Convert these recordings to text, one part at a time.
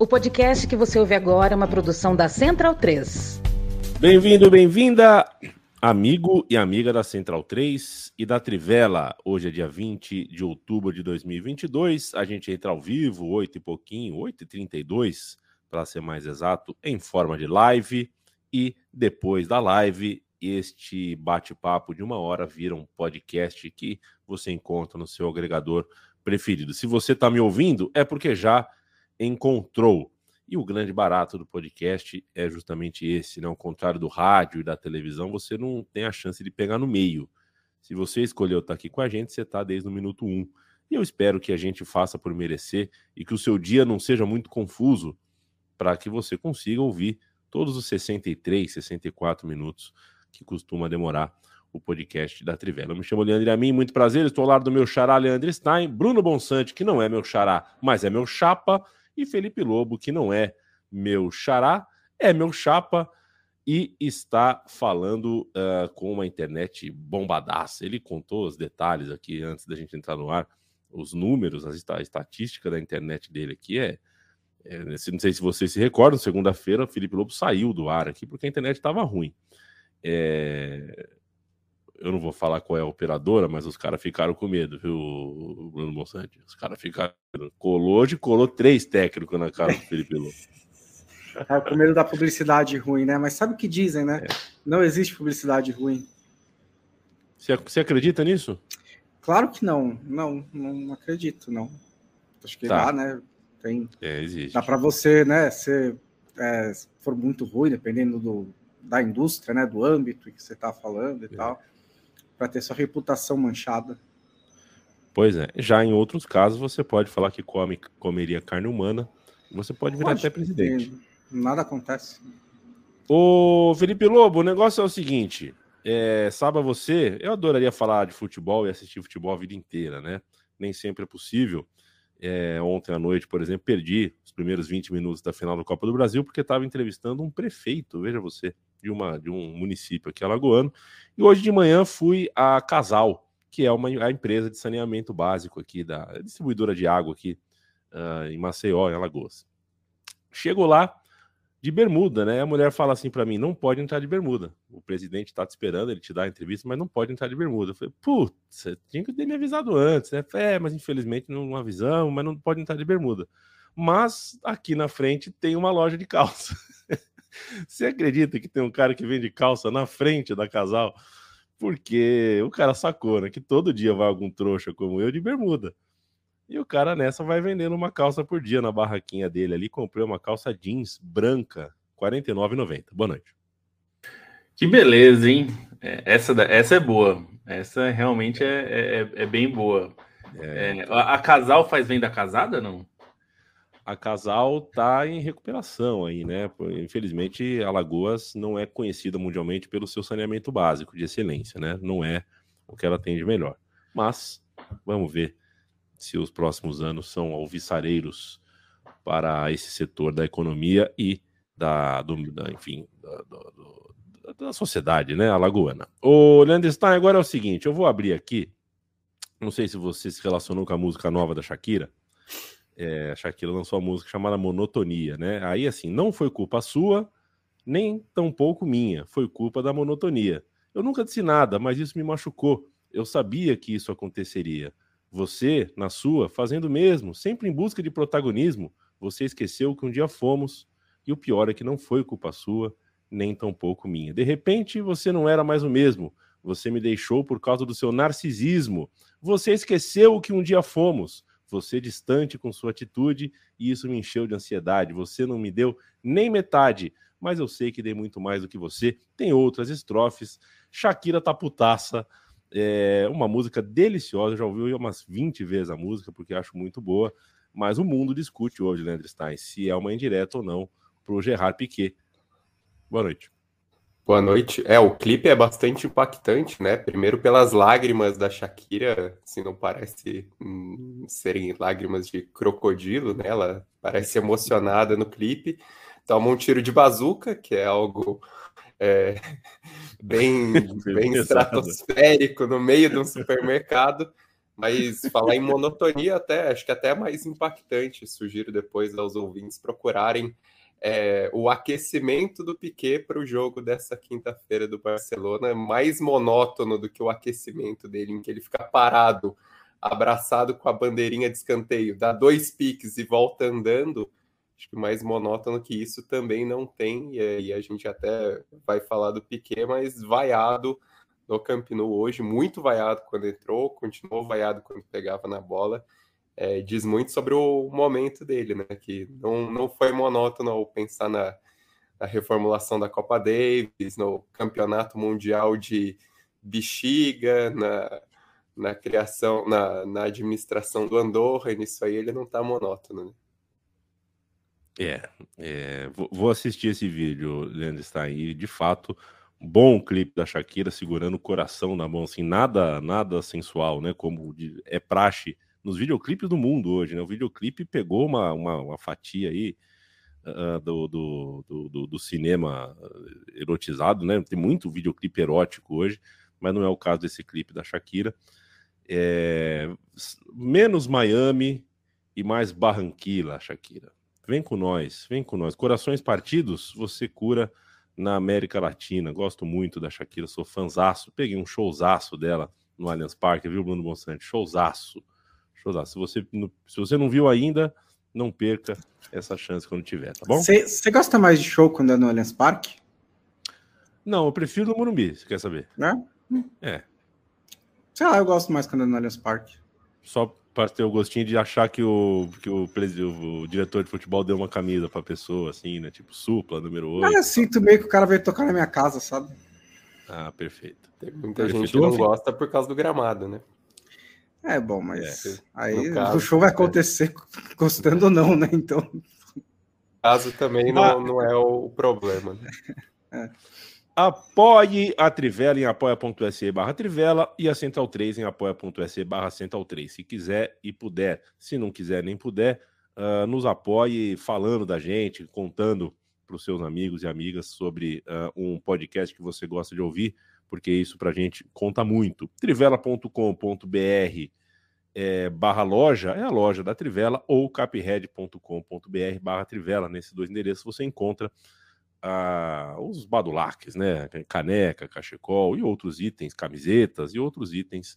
O podcast que você ouve agora é uma produção da Central 3. Bem-vindo, bem-vinda, amigo e amiga da Central 3 e da Trivela. Hoje é dia 20 de outubro de 2022. A gente entra ao vivo, 8 e pouquinho, 8 e 32 para ser mais exato, em forma de live. E depois da live, este bate-papo de uma hora vira um podcast que você encontra no seu agregador preferido. Se você está me ouvindo, é porque já encontrou. E o grande barato do podcast é justamente esse, né? Ao contrário do rádio e da televisão, você não tem a chance de pegar no meio. Se você escolheu estar aqui com a gente, você está desde o minuto um. E eu espero que a gente faça por merecer e que o seu dia não seja muito confuso para que você consiga ouvir todos os 63, 64 minutos que costuma demorar o podcast da Trivela. Eu me chamo Leandro Amin, muito prazer, estou ao lado do meu xará Leandro Stein, Bruno Bonsante, que não é meu xará, mas é meu chapa, e Felipe Lobo, que não é meu xará, é meu chapa e está falando uh, com uma internet bombadaça. Ele contou os detalhes aqui antes da gente entrar no ar, os números, a estatística da internet dele aqui é, é não sei se vocês se recordam, segunda-feira Felipe Lobo saiu do ar aqui porque a internet estava ruim. É, eu não vou falar qual é a operadora, mas os caras ficaram com medo, viu, Bruno Monsante? Os caras ficaram. Colou de colou três técnicos na cara do Felipe Lobo. É, com medo da publicidade ruim, né? Mas sabe o que dizem, né? É. Não existe publicidade ruim. Você, você acredita nisso? Claro que não. Não, não acredito, não. Acho que tá. dá, né? Tem. É, existe. Dá para você, né? Se é, for muito ruim, dependendo do, da indústria, né? Do âmbito que você está falando e é. tal para ter sua reputação manchada. Pois é. Já em outros casos, você pode falar que come, comeria carne humana. Você pode virar pode, até presidente. Nada acontece. Ô, Felipe Lobo, o negócio é o seguinte. É, saiba você, eu adoraria falar de futebol e assistir futebol a vida inteira, né? Nem sempre é possível. É, ontem à noite, por exemplo, perdi os primeiros 20 minutos da final da Copa do Brasil porque estava entrevistando um prefeito, veja você de, uma, de um município aqui alagoano. E hoje de manhã fui a Casal, que é uma a empresa de saneamento básico aqui, da distribuidora de água aqui uh, em Maceió, em Alagoas. Chego lá de bermuda, né? A mulher fala assim para mim: não pode entrar de bermuda. O presidente está te esperando, ele te dá a entrevista, mas não pode entrar de bermuda. Eu falei: putz, tinha que ter me avisado antes, né? É, mas infelizmente não avisamos, mas não pode entrar de bermuda. Mas aqui na frente tem uma loja de calça. Você acredita que tem um cara que vende calça na frente da casal? Porque o cara sacou, né? Que todo dia vai algum trouxa como eu de bermuda. E o cara nessa vai vendendo uma calça por dia na barraquinha dele ali. Comprei uma calça jeans branca, R$ 49,90. Boa noite. Que beleza, hein? É, essa, essa é boa. Essa realmente é, é, é bem boa. É... é a, a, casal faz venda casada, não? A Casal está em recuperação aí, né? Infelizmente, Alagoas não é conhecida mundialmente pelo seu saneamento básico de excelência, né? Não é o que ela tem de melhor. Mas vamos ver se os próximos anos são alviçareiros para esse setor da economia e da, do, da enfim, da, do, da, sociedade, né, alagoana. O Leandro Stein, agora é o seguinte, eu vou abrir aqui, não sei se você se relacionou com a música nova da Shakira, é, a Shakira lançou uma música chamada Monotonia, né? Aí, assim, não foi culpa sua, nem tampouco minha, foi culpa da monotonia. Eu nunca disse nada, mas isso me machucou. Eu sabia que isso aconteceria. Você, na sua, fazendo o mesmo, sempre em busca de protagonismo, você esqueceu que um dia fomos, e o pior é que não foi culpa sua, nem tampouco minha. De repente, você não era mais o mesmo. Você me deixou por causa do seu narcisismo. Você esqueceu que um dia fomos você distante com sua atitude, e isso me encheu de ansiedade. Você não me deu nem metade, mas eu sei que dei muito mais do que você. Tem outras estrofes. Shakira tá putaça. É uma música deliciosa, já ouvi umas 20 vezes a música, porque acho muito boa. Mas o mundo discute hoje, Leandro Stein, se é uma indireta ou não para o Gerard Piquet. Boa noite. Boa noite. É, o clipe é bastante impactante, né? Primeiro pelas lágrimas da Shakira, assim, não parece hum, serem lágrimas de crocodilo, né? Ela parece emocionada no clipe. Toma um tiro de bazuca, que é algo é, bem, bem estratosférico no meio de um supermercado. Mas falar em monotonia até, acho que até é mais impactante. Sugiro depois aos ouvintes procurarem é, o aquecimento do Piquet para o jogo dessa quinta-feira do Barcelona é mais monótono do que o aquecimento dele, em que ele fica parado, abraçado com a bandeirinha de escanteio, dá dois piques e volta andando. Acho que mais monótono que isso também não tem, e aí a gente até vai falar do Piquet, mas vaiado no Camp Nou hoje, muito vaiado quando entrou, continuou vaiado quando pegava na bola é, diz muito sobre o momento dele, né? Que não, não foi monótono ao pensar na, na reformulação da Copa Davis, no campeonato mundial de bexiga, na, na criação, na, na administração do Andorra, e nisso aí ele não tá monótono, né? É, é vou assistir esse vídeo, Leandro Stein, e de fato, bom clipe da Shakira segurando o coração na mão, assim, nada, nada sensual, né? Como é praxe nos videoclipes do mundo hoje, né? O videoclipe pegou uma, uma, uma fatia aí uh, do, do, do, do, cinema erotizado, né? Tem muito videoclipe erótico hoje, mas não é o caso desse clipe da Shakira. É... Menos Miami e mais Barranquilla, Shakira. Vem com nós, vem com nós. Corações partidos, você cura na América Latina. Gosto muito da Shakira, sou fanzaço. Peguei um showzaço dela no Allianz Parque, viu, Bruno Monsanto? Showzaço. Se você, se você não viu ainda, não perca essa chance quando tiver, tá bom? Você gosta mais de show quando é no Allianz Parque? Não, eu prefiro no Morumbi, você quer saber? Né? É. Sei lá, eu gosto mais quando é no Allianz Parque. Só para ter o gostinho de achar que o, que o, o, o diretor de futebol deu uma camisa pra pessoa, assim, né? Tipo, supla, número 8. Ah, eu sinto meio que o cara veio tocar na minha casa, sabe? Ah, perfeito. Tem muita perfeito. gente que não gosta por causa do gramado, né? É bom, mas é, aí caso, o show vai é. acontecer é. gostando ou não, né? Então. Caso também não, não é o problema. Né? É. Apoie a Trivela em apoia.se barra Trivela e a Central 3 em apoia.se barra Central 3. Se quiser e puder, se não quiser nem puder, uh, nos apoie falando da gente, contando para os seus amigos e amigas sobre uh, um podcast que você gosta de ouvir porque isso para a gente conta muito. Trivela.com.br é, barra loja é a loja da Trivela ou capred.com.br barra Trivela. Nesses dois endereços você encontra ah, os badulaques, né? Caneca, cachecol e outros itens, camisetas e outros itens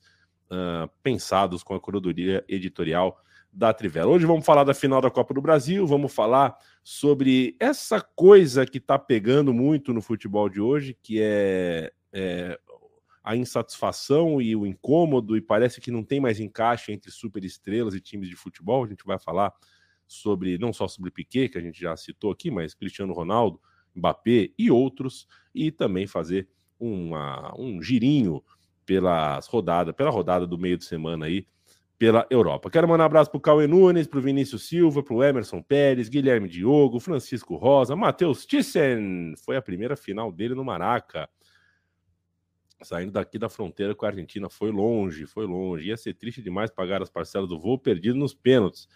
ah, pensados com a curadoria editorial da Trivela. Hoje vamos falar da final da Copa do Brasil, vamos falar sobre essa coisa que está pegando muito no futebol de hoje, que é é, a insatisfação e o incômodo, e parece que não tem mais encaixe entre superestrelas e times de futebol. A gente vai falar sobre, não só sobre Piquet, que a gente já citou aqui, mas Cristiano Ronaldo, Mbappé e outros, e também fazer uma, um girinho pelas rodada, pela rodada do meio de semana aí pela Europa. Quero mandar um abraço para o Cauê Nunes, para o Vinícius Silva, para o Emerson Pérez, Guilherme Diogo, Francisco Rosa, Matheus Thyssen. Foi a primeira final dele no Maraca saindo daqui da fronteira com a Argentina, foi longe, foi longe. Ia ser triste demais pagar as parcelas do voo perdido nos pênaltis.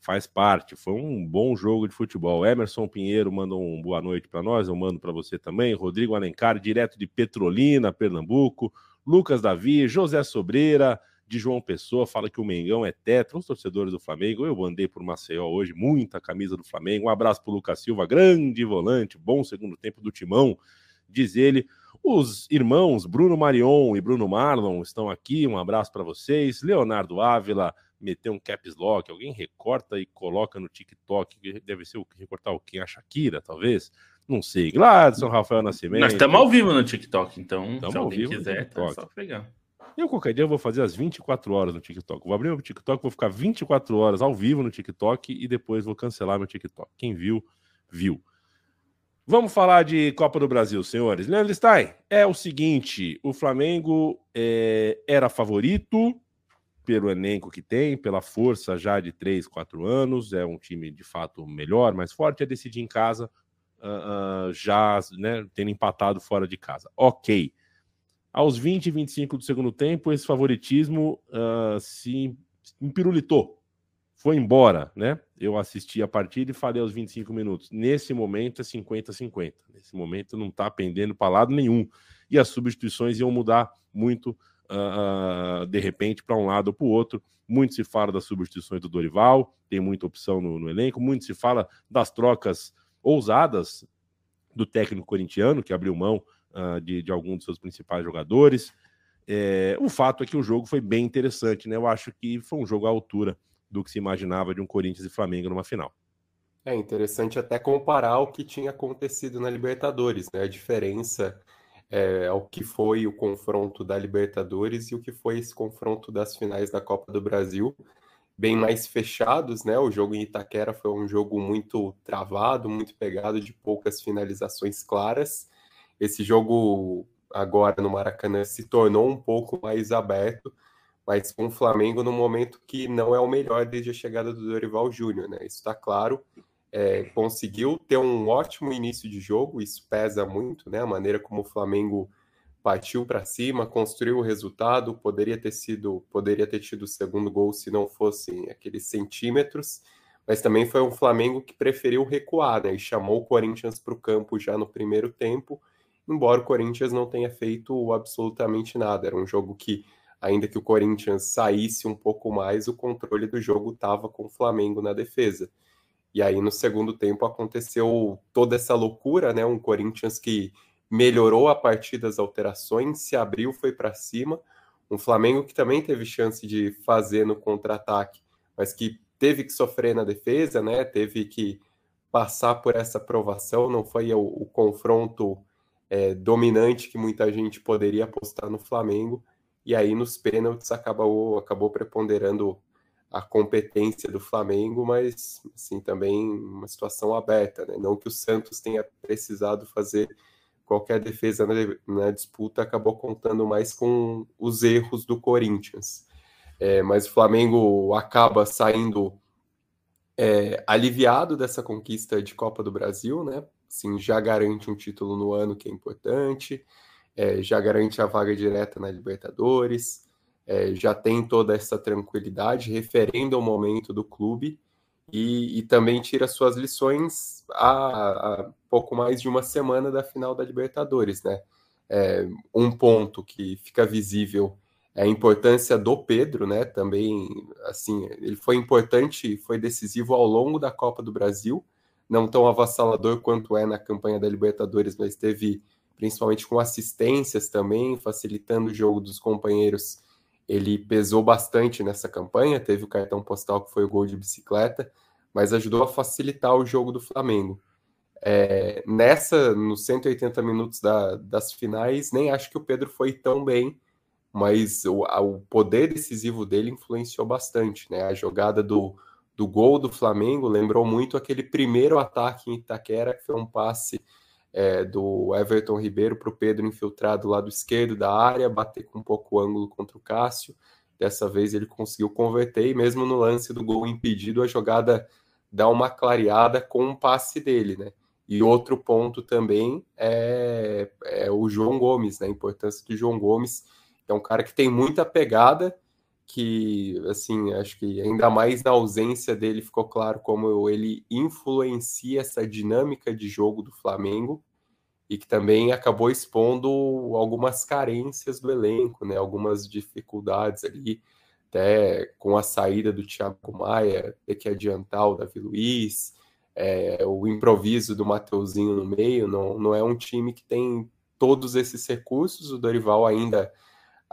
Faz parte, foi um bom jogo de futebol. Emerson Pinheiro mandou um boa noite para nós, eu mando para você também. Rodrigo Alencar, direto de Petrolina, Pernambuco. Lucas Davi, José Sobreira, de João Pessoa, fala que o Mengão é tetra. Os torcedores do Flamengo, eu andei por Maceió hoje, muita camisa do Flamengo. Um abraço para Lucas Silva, grande volante, bom segundo tempo do Timão, diz ele. Os irmãos Bruno Marion e Bruno Marlon estão aqui. Um abraço para vocês. Leonardo Ávila meteu um caps lock. Alguém recorta e coloca no TikTok. Deve ser o recortar o quem? A Shakira, talvez. Não sei. Gladson, Rafael Nascimento. Nós estamos ao vivo no TikTok, então. Tamo se alguém quiser, tá só pegar. Eu qualquer dia eu vou fazer as 24 horas no TikTok. Vou abrir meu TikTok, vou ficar 24 horas ao vivo no TikTok e depois vou cancelar meu TikTok. Quem viu, viu. Vamos falar de Copa do Brasil, senhores. Leandro Stein, é o seguinte: o Flamengo é, era favorito pelo elenco que tem, pela força já de 3, 4 anos. É um time de fato melhor, mais forte. É decidir em casa, uh, uh, já né, tendo empatado fora de casa. Ok. Aos 20 e 25 do segundo tempo, esse favoritismo uh, se empirulitou foi embora, né? Eu assisti a partida e falei aos 25 minutos. Nesse momento é 50-50. Nesse momento não está pendendo para lado nenhum. E as substituições iam mudar muito uh, de repente para um lado ou para o outro. Muito se fala das substituições do Dorival, tem muita opção no, no elenco, muito se fala das trocas ousadas do técnico corintiano, que abriu mão uh, de, de algum dos seus principais jogadores. É, o fato é que o jogo foi bem interessante, né? Eu acho que foi um jogo à altura do que se imaginava de um Corinthians e Flamengo numa final. É interessante até comparar o que tinha acontecido na Libertadores, né? A diferença é, ao que foi o confronto da Libertadores e o que foi esse confronto das finais da Copa do Brasil, bem mais fechados, né? O jogo em Itaquera foi um jogo muito travado, muito pegado, de poucas finalizações claras. Esse jogo agora no Maracanã se tornou um pouco mais aberto, mas com o Flamengo no momento que não é o melhor desde a chegada do Dorival Júnior, né? Isso está claro. É, conseguiu ter um ótimo início de jogo, isso pesa muito, né? A maneira como o Flamengo partiu para cima, construiu o resultado, poderia ter sido, poderia ter tido o segundo gol se não fossem aqueles centímetros, mas também foi um Flamengo que preferiu recuar, né? E chamou o Corinthians para o campo já no primeiro tempo embora o Corinthians não tenha feito absolutamente nada. Era um jogo que, ainda que o Corinthians saísse um pouco mais, o controle do jogo estava com o Flamengo na defesa. E aí, no segundo tempo, aconteceu toda essa loucura, né? Um Corinthians que melhorou a partir das alterações, se abriu, foi para cima. Um Flamengo que também teve chance de fazer no contra-ataque, mas que teve que sofrer na defesa, né? Teve que passar por essa aprovação, não foi o, o confronto é, dominante que muita gente poderia apostar no Flamengo, e aí nos pênaltis acabou, acabou preponderando a competência do Flamengo, mas assim também uma situação aberta, né? Não que o Santos tenha precisado fazer qualquer defesa na, na disputa, acabou contando mais com os erros do Corinthians. É, mas o Flamengo acaba saindo é, aliviado dessa conquista de Copa do Brasil, né? Assim, já garante um título no ano que é importante, é, já garante a vaga direta na Libertadores, é, já tem toda essa tranquilidade, referendo ao momento do clube e, e também tira suas lições a, pouco mais de uma semana da final da Libertadores, né? É, um ponto que fica visível é a importância do Pedro, né? Também, assim, ele foi importante, foi decisivo ao longo da Copa do Brasil, não tão avassalador quanto é na campanha da Libertadores, mas teve principalmente com assistências também, facilitando o jogo dos companheiros. Ele pesou bastante nessa campanha, teve o cartão postal que foi o gol de bicicleta, mas ajudou a facilitar o jogo do Flamengo. É, nessa, nos 180 minutos da, das finais, nem acho que o Pedro foi tão bem, mas o, o poder decisivo dele influenciou bastante, né? A jogada do, do gol do Flamengo lembrou muito aquele primeiro ataque em Itaquera, que foi um passe é, do Everton Ribeiro para o Pedro infiltrado do lado esquerdo da área, bater com um pouco ângulo contra o Cássio. Dessa vez ele conseguiu converter, e mesmo no lance do gol impedido, a jogada dá uma clareada com um passe dele, né? E outro ponto também é, é o João Gomes, né? A importância do João Gomes, que é um cara que tem muita pegada, que, assim, acho que ainda mais na ausência dele ficou claro como ele influencia essa dinâmica de jogo do Flamengo e que também acabou expondo algumas carências do elenco, né? Algumas dificuldades ali, até com a saída do Thiago Maia, ter que adiantar o Davi Luiz, é, o improviso do Mateuzinho no meio, não, não é um time que tem todos esses recursos, o Dorival ainda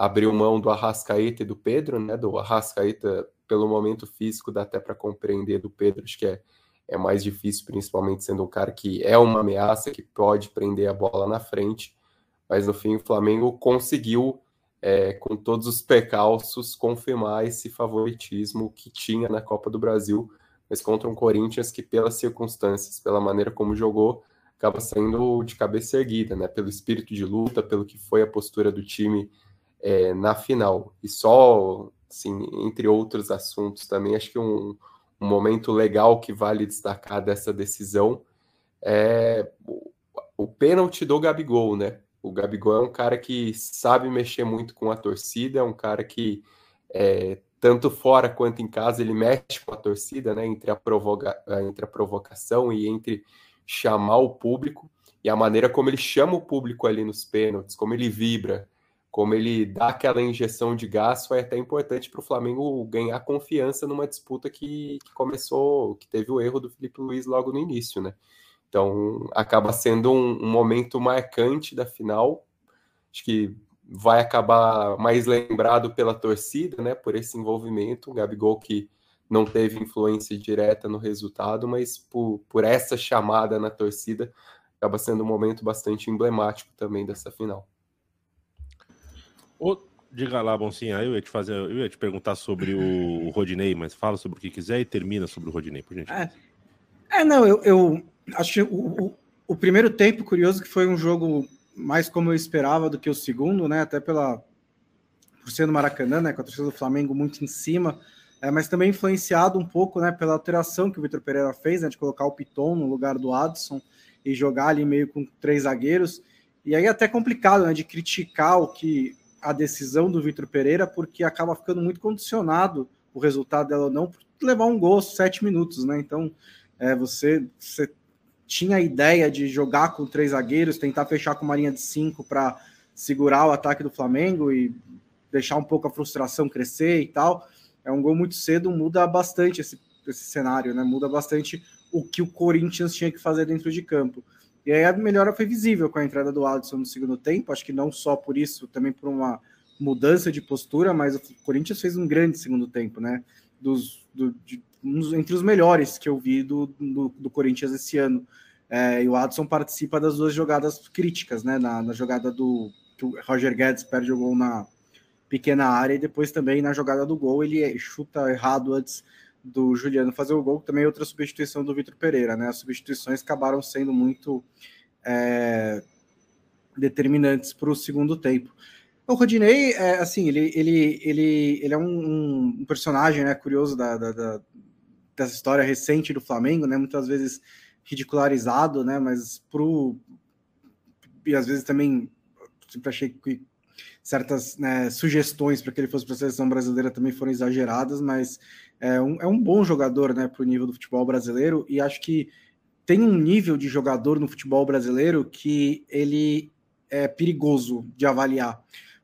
abriu mão do Arrascaeta e do Pedro, né? Do Arrascaeta, pelo momento físico, dá até para compreender do Pedro, acho que é, é mais difícil, principalmente sendo um cara que é uma ameaça, que pode prender a bola na frente. Mas no fim, o Flamengo conseguiu, é, com todos os percalços, confirmar esse favoritismo que tinha na Copa do Brasil, mas contra um Corinthians que, pelas circunstâncias, pela maneira como jogou, acaba saindo de cabeça erguida, né? Pelo espírito de luta, pelo que foi a postura do time é, na final. E só, assim, entre outros assuntos também, acho que um, um momento legal que vale destacar dessa decisão é o, o pênalti do Gabigol, né? O Gabigol é um cara que sabe mexer muito com a torcida, é um cara que, é, tanto fora quanto em casa, ele mexe com a torcida, né? Entre a, provoca entre a provocação e entre chamar o público. E a maneira como ele chama o público ali nos pênaltis, como ele vibra, como ele dá aquela injeção de gás, foi até importante para o Flamengo ganhar confiança numa disputa que, que, começou, que teve o erro do Felipe Luiz logo no início, né? Então acaba sendo um, um momento marcante da final. Acho que vai acabar mais lembrado pela torcida, né? Por esse envolvimento. O Gabigol que não teve influência direta no resultado, mas por, por essa chamada na torcida, acaba sendo um momento bastante emblemático também dessa final. Ô, diga lá, Boncinha, eu ia te fazer, eu ia te perguntar sobre o, o Rodinei, mas fala sobre o que quiser e termina sobre o Rodinei, por gente. É, é não, eu, eu acho o, o, o, primeiro tempo, curioso, que foi um jogo mais como eu esperava do que o segundo, né? Até pela por ser no Maracanã, né? Com a torcida do Flamengo muito em cima, é, mas também influenciado um pouco, né? Pela alteração que o Vitor Pereira fez, né? De colocar o Piton no lugar do Adson e jogar ali meio com três zagueiros. E aí é até complicado, né? De criticar o que a decisão do Vitor Pereira, porque acaba ficando muito condicionado o resultado dela ou não, por levar um gol sete minutos, né? Então, é, você, você tinha a ideia de jogar com três zagueiros, tentar fechar com uma linha de cinco para segurar o ataque do Flamengo e deixar um pouco a frustração crescer e tal. É um gol muito cedo, muda bastante esse, esse cenário, né? Muda bastante o que o Corinthians tinha que fazer dentro de campo. E aí a melhora foi visível com a entrada do Alisson no segundo tempo, acho que não só por isso, também por uma mudança de postura, mas o Corinthians fez um grande segundo tempo, né? Dos, do, de, entre os melhores que eu vi do, do, do Corinthians esse ano. É, e o Adson participa das duas jogadas críticas, né? Na, na jogada do que o Roger Guedes perde o gol na pequena área e depois também na jogada do gol ele chuta errado antes do Juliano fazer o gol, também outra substituição do Vitor Pereira, né? As substituições acabaram sendo muito é, determinantes para o segundo tempo. O Rodinei, é, assim, ele, ele, ele, ele é um, um personagem né, curioso da, da, da, dessa história recente do Flamengo, né? Muitas vezes ridicularizado, né? Mas pro e às vezes também sempre achei que certas né, sugestões para que ele fosse para a seleção brasileira também foram exageradas, mas é um, é um bom jogador né, para o nível do futebol brasileiro, e acho que tem um nível de jogador no futebol brasileiro que ele é perigoso de avaliar,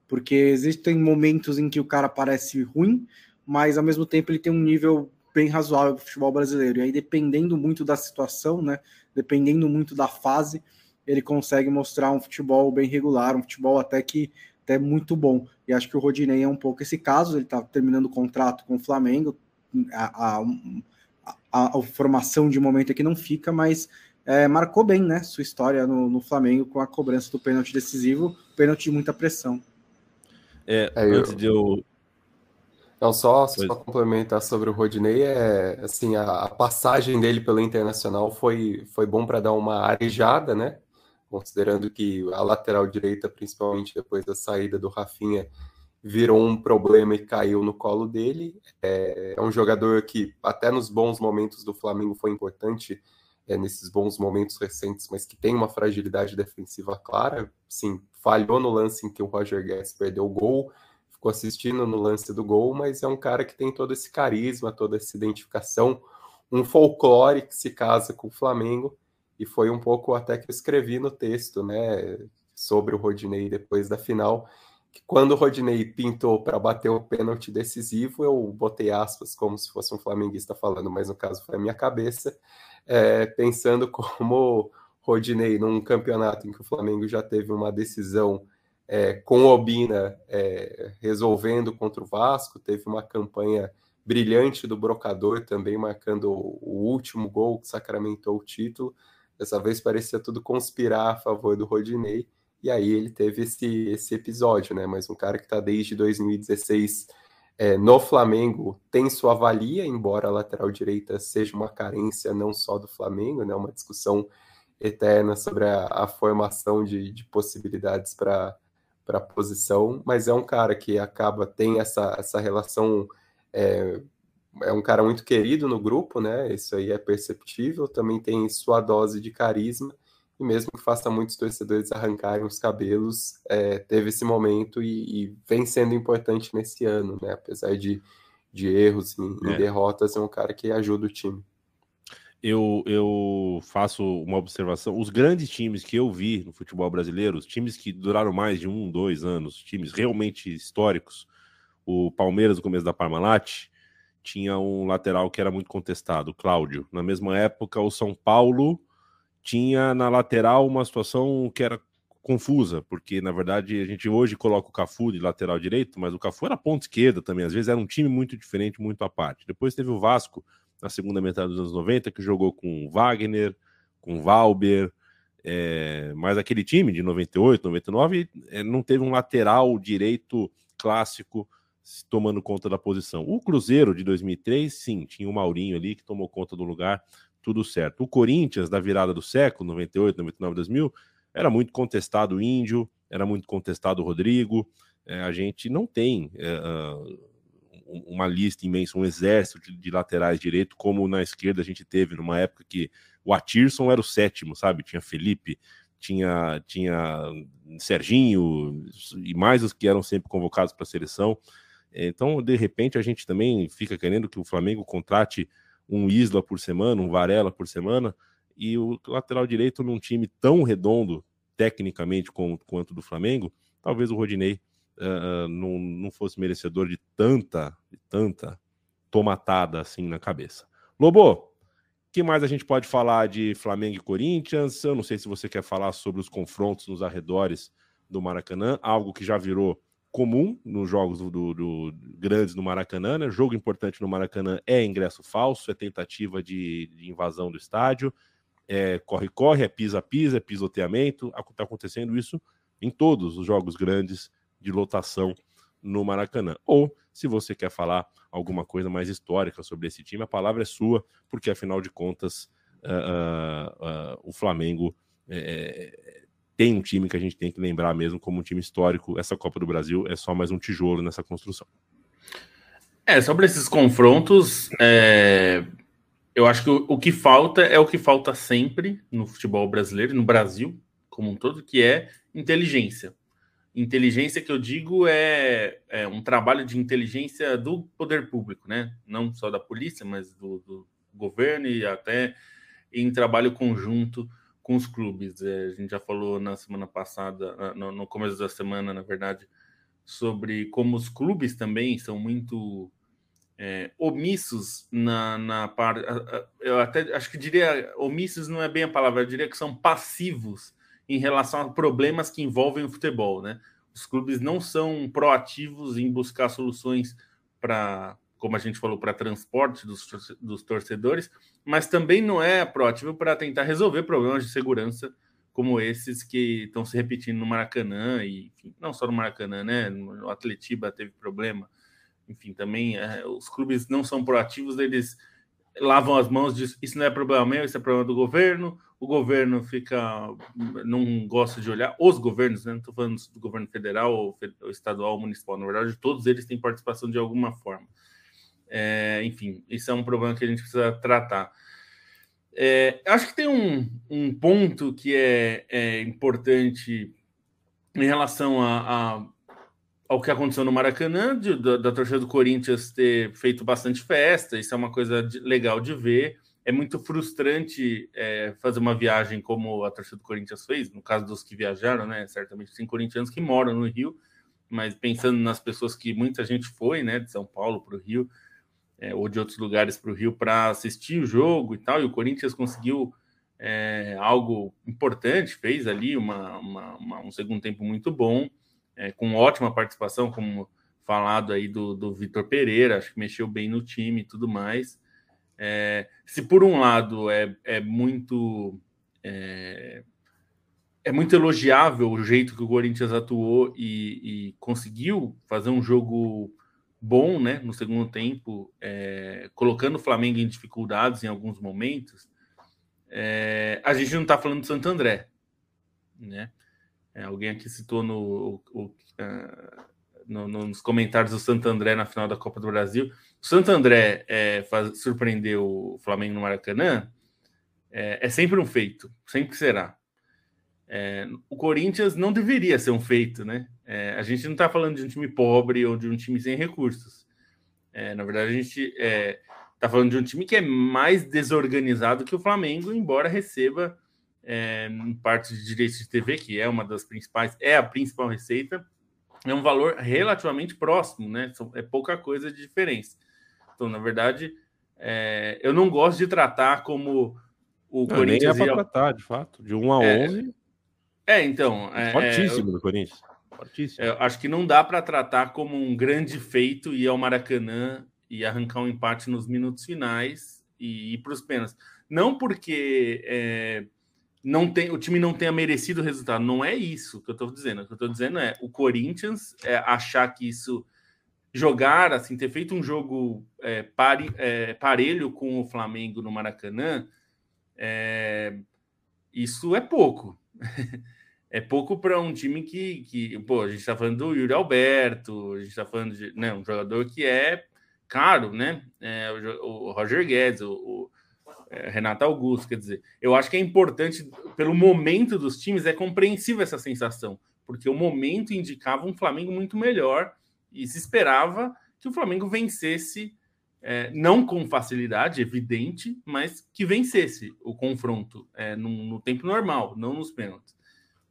porque existem momentos em que o cara parece ruim, mas ao mesmo tempo ele tem um nível bem razoável do futebol brasileiro. E aí, dependendo muito da situação, né? Dependendo muito da fase, ele consegue mostrar um futebol bem regular, um futebol até que até muito bom. E acho que o Rodinei é um pouco esse caso, ele está terminando o contrato com o Flamengo, a, a, a, a, formação de momento aqui não fica, mas é, marcou bem né, sua história no, no, Flamengo com a cobrança do pênalti decisivo, pênalti de muita pressão. É, é antes eu... de eu. Não, só, só complementar sobre o Rodinei, é assim, a, a, passagem dele pelo Internacional foi, foi bom para dar uma arejada, né? considerando que a lateral direita, principalmente depois da saída do Rafinha, virou um problema e caiu no colo dele. É, é um jogador que, até nos bons momentos do Flamengo, foi importante é, nesses bons momentos recentes, mas que tem uma fragilidade defensiva clara. Sim, falhou no lance em que o Roger Guedes perdeu o gol, ficou assistindo no lance do gol, mas é um cara que tem todo esse carisma, toda essa identificação, um folclore que se casa com o Flamengo e foi um pouco até que eu escrevi no texto, né, sobre o Rodinei depois da final, quando o Rodinei pintou para bater o pênalti decisivo, eu botei aspas como se fosse um flamenguista falando, mas no caso foi a minha cabeça, é, pensando como Rodinei, num campeonato em que o Flamengo já teve uma decisão é, com Obina é, resolvendo contra o Vasco, teve uma campanha brilhante do Brocador também marcando o último gol que sacramentou o título. Dessa vez parecia tudo conspirar a favor do Rodinei, e aí ele teve esse, esse episódio, né? Mas um cara que está desde 2016 é, no Flamengo tem sua valia, embora a lateral direita seja uma carência não só do Flamengo, né? Uma discussão eterna sobre a, a formação de, de possibilidades para a posição, mas é um cara que acaba, tem essa, essa relação é, é um cara muito querido no grupo, né? Isso aí é perceptível. Também tem sua dose de carisma. E mesmo que faça muitos torcedores arrancarem os cabelos, é, teve esse momento e, e, vem sendo importante nesse ano, né? Apesar de, de erros e é. derrotas, é um cara que ajuda o time. eu, eu faço uma observação. Os grandes times que eu vi no futebol brasileiro, os times que duraram mais de um, dois anos, times realmente históricos, o Palmeiras, no começo da Parmalat, tinha um lateral que era muito contestado, Cláudio. Na mesma época, o São Paulo tinha na lateral uma situação que era confusa, porque na verdade a gente hoje coloca o Cafu de lateral direito, mas o Cafu era ponta esquerda também, às vezes era um time muito diferente, muito à parte. Depois teve o Vasco na segunda metade dos anos 90, que jogou com Wagner, com Valber, é, mas aquele time de 98, 99 é, não teve um lateral direito clássico tomando conta da posição. O Cruzeiro de 2003, sim, tinha o Maurinho ali que tomou conta do lugar, tudo certo. O Corinthians, da virada do século, 98, 99, 2000, era muito contestado o Índio, era muito contestado o Rodrigo. É, a gente não tem é, uh, uma lista imensa, um exército de, de, laterais direito, como na esquerda a gente teve numa época que o Atirson era o sétimo, sabe? Tinha Felipe, tinha, tinha Serginho e mais os que eram sempre convocados para a seleção. Então, de repente, a gente também fica querendo que o Flamengo contrate um Isla por semana, um Varela por semana, e o lateral direito num time tão redondo, tecnicamente, como, quanto do Flamengo, talvez o Rodinei uh, não, não fosse merecedor de tanta, de tanta tomatada assim na cabeça. Lobo, que mais a gente pode falar de Flamengo e Corinthians? Eu não sei se você quer falar sobre os confrontos nos arredores do Maracanã, algo que já virou comum nos jogos do, do, do grandes no Maracanã. Né? Jogo importante no Maracanã é ingresso falso, é tentativa de, de invasão do estádio, é corre-corre, é pisa-pisa, é pisoteamento. Está acontecendo isso em todos os jogos grandes de lotação no Maracanã. Ou, se você quer falar alguma coisa mais histórica sobre esse time, a palavra é sua, porque afinal de contas uh, uh, uh, o Flamengo é, tem um time que a gente tem que lembrar mesmo como um time histórico. Essa Copa do Brasil é só mais um tijolo nessa construção. É, sobre esses confrontos, é... eu acho que o, que falta é o que falta sempre no futebol brasileiro, no Brasil como um todo, que é inteligência. Inteligência que eu digo é, é, um trabalho de inteligência do poder público, né? Não só da polícia, mas do, do governo e até em trabalho conjunto com os clubes. É, a gente já falou na semana passada, no, no, começo da semana, na verdade, sobre como os clubes também são muito é, omissos na, na parte. Eu até acho que diria omissos não é bem a palavra, eu diria que são passivos em relação a problemas que envolvem o futebol, né? Os clubes não são proativos em buscar soluções para, como a gente falou, para transporte dos, dos torcedores, mas também não é proativo para tentar resolver problemas de segurança como esses que estão se repetindo no Maracanã e enfim, não só no Maracanã, né? No Atletiba teve problema. Enfim, também é, os clubes não são proativos, eles lavam as mãos, diz isso não é problema meu, isso é problema do governo o governo fica não gosta de olhar os governos, né? não estou falando do governo federal ou, estadual ou municipal, na verdade, todos eles têm participação de alguma forma. É, enfim, isso é um problema que a gente precisa tratar. É, acho que tem um, um ponto que é, é importante em relação a, a, ao que aconteceu no Maracanã, de, da, da torcida do Corinthians ter feito bastante festa, isso é uma coisa de, legal de ver é muito frustrante é, fazer uma viagem como a torcida do Corinthians fez, no caso dos que viajaram, né? Certamente tem corintianos que moram no Rio, mas pensando nas pessoas que muita gente foi, né, de São Paulo para o Rio, é, ou de outros lugares para o Rio para assistir o jogo e tal, e o Corinthians conseguiu é, algo importante, fez ali uma, uma, uma, um segundo tempo muito bom, é, com ótima participação, como falado aí do, do Vitor Pereira, acho que mexeu bem no time e tudo mais. É, se por um lado é, é muito é, é, muito elogiável o jeito que o Corinthians atuou e, e conseguiu fazer um jogo bom, né, no segundo tempo, é, colocando o Flamengo em dificuldades em alguns momentos, é, a gente não está falando de Santo André, né? É, alguém aqui citou no, o, o, no, nos comentários do Santo André na final da Copa do Brasil. O Santo André é, faz, surpreendeu o Flamengo no Maracanã. É sempre um feito, sempre será. É, o Corinthians não deveria ser um feito, né? É, a gente não está falando de um time pobre ou de um time sem recursos. É, na verdade, a gente é, tá falando de um time que é mais desorganizado que o Flamengo, embora receba é, parte de direitos de TV, que é uma das principais, é a principal receita, é um valor relativamente próximo, né? É pouca coisa de diferença. Então, na verdade, é, eu não gosto de tratar como o não, Corinthians. Nem é para tratar, de fato. De 1 a é, 11. É, então. É, fortíssimo do Corinthians. Fortíssimo. Eu acho que não dá para tratar como um grande feito ir ao Maracanã e arrancar um empate nos minutos finais e ir para os pênaltis. Não porque é, não tem, o time não tenha merecido o resultado. Não é isso que eu estou dizendo. O que eu estou dizendo é o Corinthians é, achar que isso jogar, assim, ter feito um jogo é, pare, é, parelho com o Flamengo no Maracanã, é, isso é pouco. é pouco para um time que, que, pô, a gente está falando do Yuri Alberto, a gente está falando de né, um jogador que é caro, né? É, o, o, Roger Guedes, o, o é, Renato Augusto, quer dizer, eu acho que é importante, pelo momento dos times, é compreensível essa sensação, porque o momento indicava um Flamengo muito melhor e se esperava que o Flamengo vencesse, é, não com facilidade, evidente, mas que vencesse o confronto é, no, no, tempo normal, não nos pênaltis.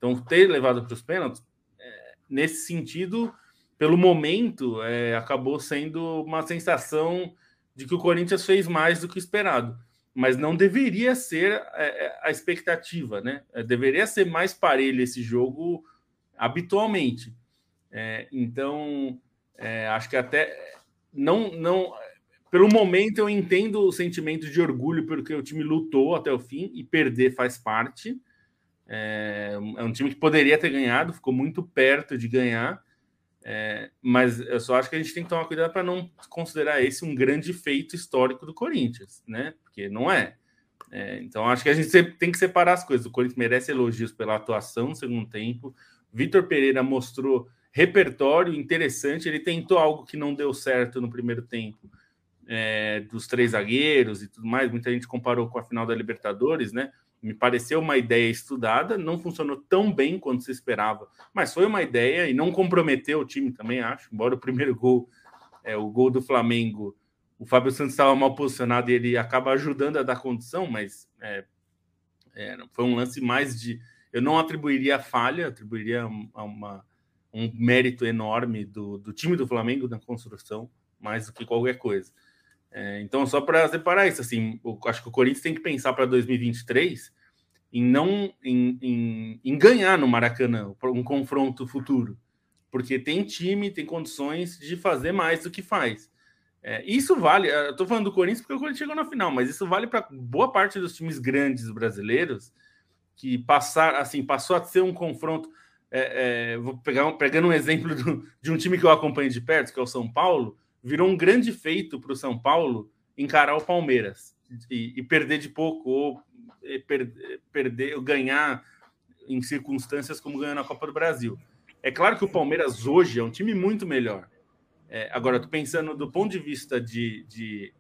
Então, ter levado para os pênaltis, é, nesse sentido, pelo momento, é, acabou sendo uma sensação de que o Corinthians fez mais do que esperado. Mas não deveria ser é, é, a expectativa, né? Deveria ser mais parelho esse jogo habitualmente. então, é, acho que até não, não. Pelo momento, eu entendo o sentimento de orgulho porque o time lutou até o fim e perder faz parte. É, é um time que poderia ter ganhado, ficou muito perto de ganhar. É, mas eu só acho que a gente tem que tomar cuidado para não considerar esse um grande feito histórico do Corinthians, né? Porque não é. é. Então acho que a gente tem que separar as coisas. O Corinthians merece elogios pela atuação no segundo tempo. Vitor Pereira mostrou repertório interessante. Ele tentou algo que não deu certo no primeiro tempo, é, dos três zagueiros e tudo mais. Muita gente comparou com a final da Libertadores, né? Me pareceu uma ideia estudada, não funcionou tão bem quanto se esperava, mas foi uma ideia e não comprometeu o time também, acho. Embora o primeiro gol, é, o gol do Flamengo, o Fábio Santos estava mal posicionado e ele acaba ajudando a dar condição, mas é, é, foi um lance mais de. Eu não atribuiria falha, atribuiria a uma um mérito enorme do, do time do Flamengo na construção, mais do que qualquer coisa. É, então, só para separar isso, assim, eu acho que o Corinthians tem que pensar para 2023 em não em, em, em, ganhar no Maracanã um confronto futuro, porque tem time, tem condições de fazer mais do que faz. É, isso vale, eu estou falando do Corinthians porque o Corinthians chegou na final, mas isso vale para boa parte dos times grandes brasileiros que passar, assim, passou a ser um confronto é, é, vou pegar um, pegando um exemplo do, de um time que eu acompanho de perto, que é o São Paulo, virou um grande feito para o São Paulo encarar o Palmeiras e, e perder de pouco ou per, perder ganhar em circunstâncias como ganhou na Copa do Brasil. É claro que o Palmeiras hoje é um time muito melhor. É, agora, estou pensando do ponto de vista de, de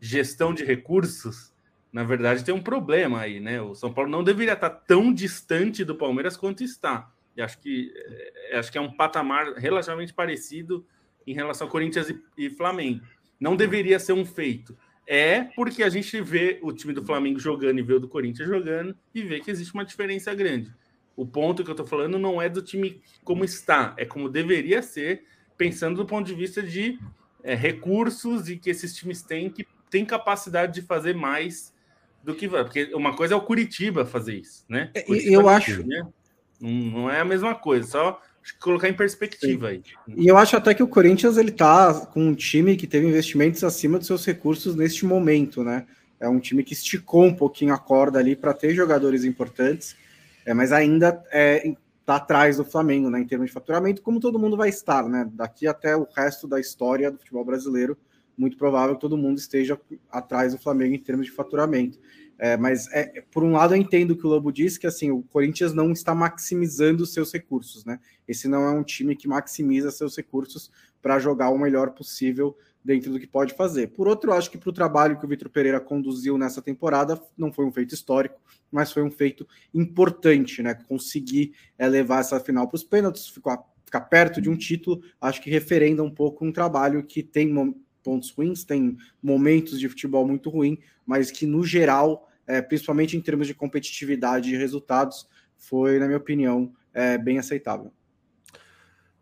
gestão de recursos, na verdade tem um problema aí, né? O São Paulo não deveria estar tão distante do Palmeiras quanto está. E acho que, é, acho que é um patamar relativamente parecido em relação a Corinthians e, e Flamengo. Não deveria ser um feito. É porque a gente vê o time do Flamengo jogando e vê o do Corinthians jogando e vê que existe uma diferença grande. O ponto que eu estou falando não é do time como está, é como deveria ser, pensando do ponto de vista de é, recursos e que esses times têm que têm capacidade de fazer mais do que porque uma coisa é o Curitiba fazer isso, né? É, Curitiba eu acho, né? Não, não é a mesma coisa, só colocar em perspectiva Sim. aí. E eu acho até que o Corinthians ele tá com um time que teve investimentos acima dos seus recursos neste momento, né? É um time que esticou um pouquinho a corda ali para ter jogadores importantes, é, mas ainda é, tá atrás do Flamengo, né? Em termos de faturamento, como todo mundo vai estar, né? Daqui até o resto da história do futebol brasileiro, muito provável que todo mundo esteja atrás do Flamengo em termos de faturamento. É, mas, é, por um lado, eu entendo que o Lobo disse que assim, o Corinthians não está maximizando seus recursos, né? Esse não é um time que maximiza seus recursos para jogar o melhor possível dentro do que pode fazer. Por outro, acho que para o trabalho que o Vitor Pereira conduziu nessa temporada, não foi um feito histórico, mas foi um feito importante, né? Conseguir é, levar essa final para os pênaltis, ficar, ficar perto de um título, acho que referenda um pouco um trabalho que tem pontos ruins, tem momentos de futebol muito ruim, mas que no geral, é, principalmente em termos de competitividade e resultados, foi, na minha opinião, é, bem aceitável.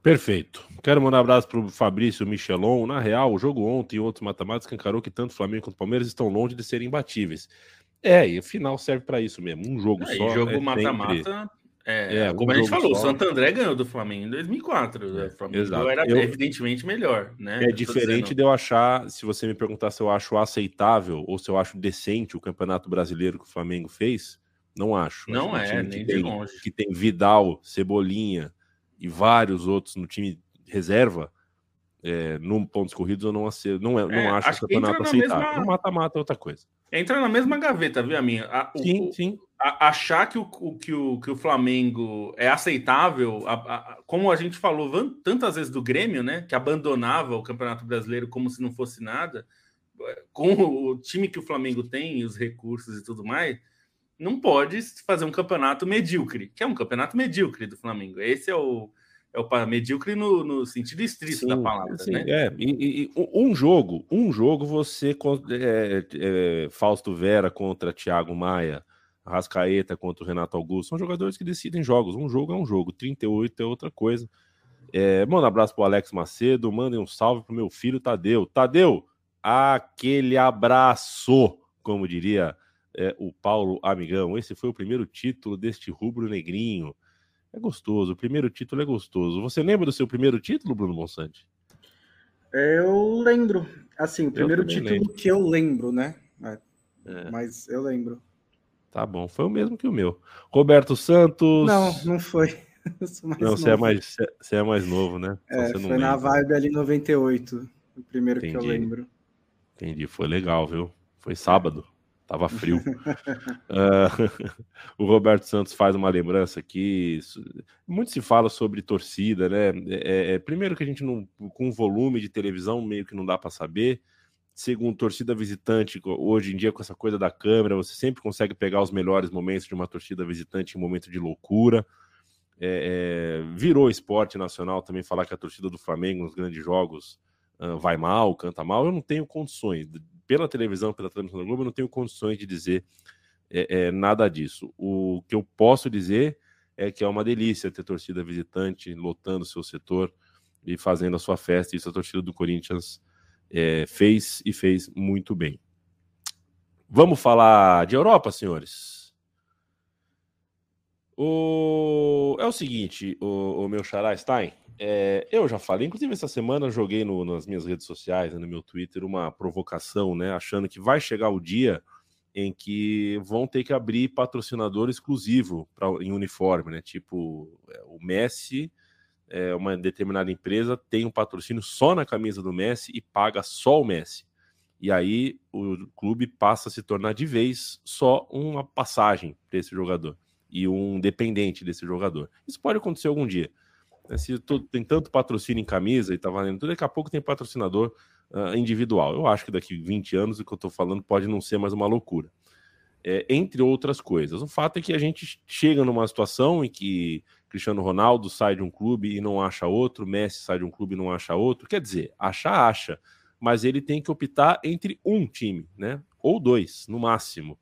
Perfeito. Quero mandar um abraço para o Fabrício Michelon. Na real, o jogo ontem e outros matemáticos encarou que tanto o Flamengo quanto o Palmeiras estão longe de serem imbatíveis. É, e o final serve para isso mesmo. Um jogo é, só. jogo mata-mata. É, é, é, como um a gente falou, o Santo André ganhou do Flamengo em 2004. É, o Flamengo exato. era eu, evidentemente melhor. Né? É diferente de eu achar, se você me perguntar se eu acho aceitável ou se eu acho decente o Campeonato Brasileiro que o Flamengo fez, não acho. Não acho é, nem de tem, longe. Que tem Vidal, Cebolinha e vários outros no time reserva, é, no pontos corridos eu não, não, é, não é, acho, acho o campeonato aceitável. Mesma... Mata-mata é outra coisa. Entra na mesma gaveta, viu, a minha? A, sim, o, sim. A, achar que o, que, o, que o Flamengo é aceitável, a, a, como a gente falou tantas vezes do Grêmio, né? Que abandonava o Campeonato Brasileiro como se não fosse nada, com o time que o Flamengo tem, os recursos e tudo mais, não pode fazer um campeonato medíocre, que é um campeonato medíocre do Flamengo. Esse é o, é o medíocre no, no sentido estrito sim, da palavra, sim, né? É, e, e, um jogo, um jogo você é, é, Fausto Vera contra Thiago Maia, Rascaeta contra o Renato Augusto, são jogadores que decidem jogos. Um jogo é um jogo, 38 é outra coisa. É, manda um abraço pro Alex Macedo, mandem um salve pro meu filho Tadeu. Tadeu, aquele abraço, como diria é, o Paulo Amigão. Esse foi o primeiro título deste rubro negrinho. É gostoso, o primeiro título é gostoso. Você lembra do seu primeiro título, Bruno Bonsante? Eu lembro. Assim, o primeiro título lembro. que eu lembro, né? É. Mas eu lembro. Tá bom, foi o mesmo que o meu. Roberto Santos. Não, não foi. não, você é, mais, você é mais novo, né? É, foi na vibe ali 98, o primeiro Entendi. que eu lembro. Entendi, foi legal, viu? Foi sábado. Tava frio. uh, o Roberto Santos faz uma lembrança aqui. Muito se fala sobre torcida, né? É, é, primeiro que a gente não, com volume de televisão meio que não dá para saber. Segundo, torcida visitante, hoje em dia com essa coisa da câmera, você sempre consegue pegar os melhores momentos de uma torcida visitante em momento de loucura. É, é, virou esporte nacional também falar que a torcida do Flamengo nos grandes jogos uh, vai mal, canta mal. Eu não tenho condições pela televisão, pela transmissão da Globo, eu não tenho condições de dizer é, é, nada disso. O que eu posso dizer é que é uma delícia ter torcida visitante lotando seu setor e fazendo a sua festa. Isso a torcida do Corinthians é, fez e fez muito bem. Vamos falar de Europa, senhores? O... É o seguinte, o, o meu xará Stein, é, eu já falei, inclusive essa semana joguei no, nas minhas redes sociais, né, no meu Twitter, uma provocação, né, achando que vai chegar o dia em que vão ter que abrir patrocinador exclusivo pra, em uniforme, né? Tipo, é, o Messi, é, uma determinada empresa tem um patrocínio só na camisa do Messi e paga só o Messi. E aí o clube passa a se tornar de vez só uma passagem para esse jogador e um dependente desse jogador. Isso pode acontecer algum dia. Né? Se tem tanto patrocínio em camisa e tá valendo tudo, daqui a pouco tem patrocinador uh, individual. Eu acho que daqui 20 anos o que eu estou falando pode não ser mais uma loucura. É, entre outras coisas. O fato é que a gente chega numa situação em que Cristiano Ronaldo sai de um clube e não acha outro, Messi sai de um clube e não acha outro. Quer dizer, acha, acha, mas ele tem que optar entre um time, né? Ou dois, no máximo.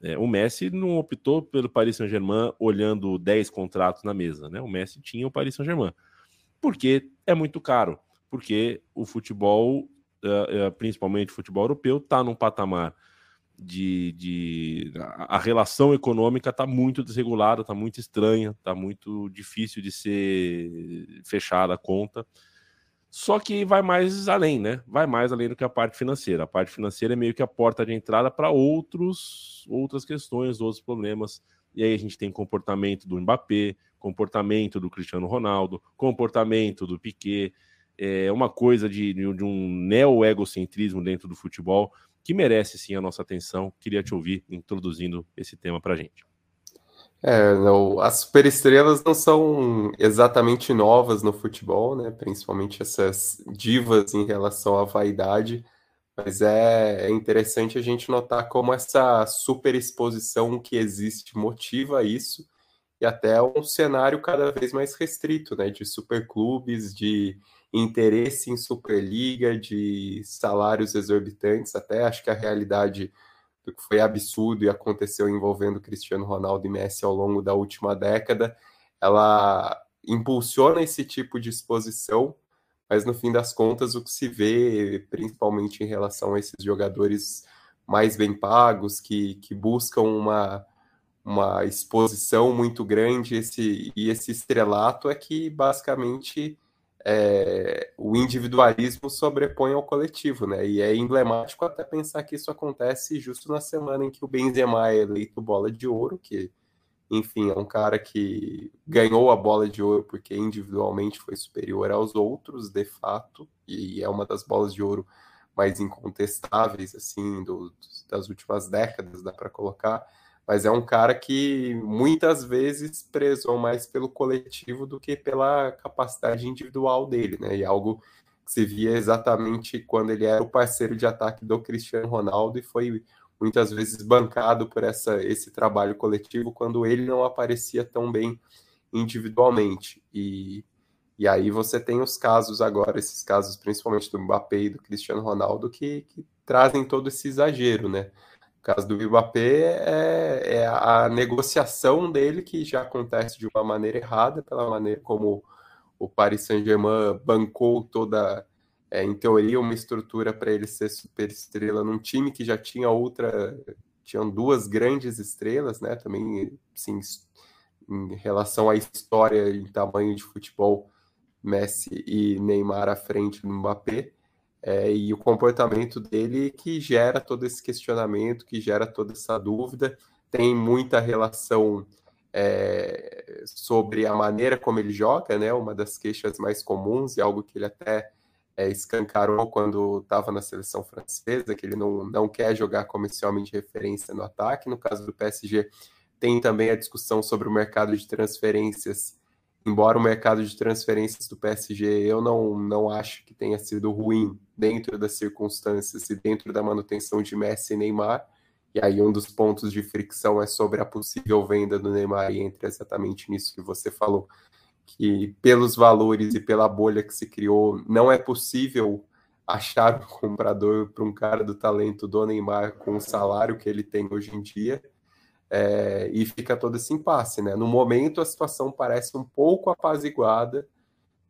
É, o Messi não optou pelo Paris Saint-Germain olhando 10 contratos na mesa, né? O Messi tinha o Paris Saint-Germain. Porque é muito caro, porque o futebol, uh, uh, principalmente o futebol europeu, está num patamar de, de. A relação econômica está muito desregulada, está muito estranha, está muito difícil de ser fechada a conta. Só que vai mais além, né? Vai mais além do que a parte financeira. A parte financeira é meio que a porta de entrada para outros outras questões, outros problemas. E aí a gente tem comportamento do Mbappé, comportamento do Cristiano Ronaldo, comportamento do Piquet, é uma coisa de, de um neo-egocentrismo dentro do futebol que merece sim a nossa atenção. Queria te ouvir introduzindo esse tema para a gente. É, não, as superestrelas não são exatamente novas no futebol, né? Principalmente essas divas em relação à vaidade, mas é, é interessante a gente notar como essa superexposição que existe motiva isso e até um cenário cada vez mais restrito, né? De superclubes, de interesse em Superliga, de salários exorbitantes, até acho que a realidade do que foi absurdo e aconteceu envolvendo Cristiano Ronaldo e Messi ao longo da última década, ela impulsiona esse tipo de exposição, mas no fim das contas o que se vê, principalmente em relação a esses jogadores mais bem pagos, que, que buscam uma, uma exposição muito grande, esse, e esse estrelato é que basicamente é, o individualismo sobrepõe ao coletivo, né? E é emblemático até pensar que isso acontece justo na semana em que o Benzema é eleito bola de ouro, que, enfim, é um cara que ganhou a bola de ouro porque individualmente foi superior aos outros, de fato, e é uma das bolas de ouro mais incontestáveis, assim, do, das últimas décadas, dá para colocar mas é um cara que muitas vezes prezou mais pelo coletivo do que pela capacidade individual dele, né? E algo que se via exatamente quando ele era o parceiro de ataque do Cristiano Ronaldo e foi muitas vezes bancado por essa, esse trabalho coletivo quando ele não aparecia tão bem individualmente. E, e aí você tem os casos agora, esses casos principalmente do Mbappé e do Cristiano Ronaldo, que, que trazem todo esse exagero, né? Caso do Mbappé é, é, a negociação dele que já acontece de uma maneira errada, pela maneira como o Paris Saint-Germain bancou toda, é, em teoria, uma estrutura para ele ser super estrela num time que já tinha outra, tinham duas grandes estrelas, né? Também, sim, em relação à história e tamanho de futebol, Messi e Neymar à frente do Mbappé é, e o comportamento dele que gera todo esse questionamento, que gera toda essa dúvida, tem muita relação é, sobre a maneira como ele joga, né? Uma das queixas mais comuns e algo que ele até é, escancarou quando estava na seleção francesa, que ele não, não quer jogar como esse homem de referência no ataque. No caso do PSG, tem também a discussão sobre o mercado de transferências embora o mercado de transferências do PSG eu não, não acho que tenha sido ruim dentro das circunstâncias e dentro da manutenção de Messi e Neymar, e aí um dos pontos de fricção é sobre a possível venda do Neymar e entra exatamente nisso que você falou, que pelos valores e pela bolha que se criou, não é possível achar um comprador para um cara do talento do Neymar com o salário que ele tem hoje em dia, é, e fica todo esse impasse, né? No momento a situação parece um pouco apaziguada.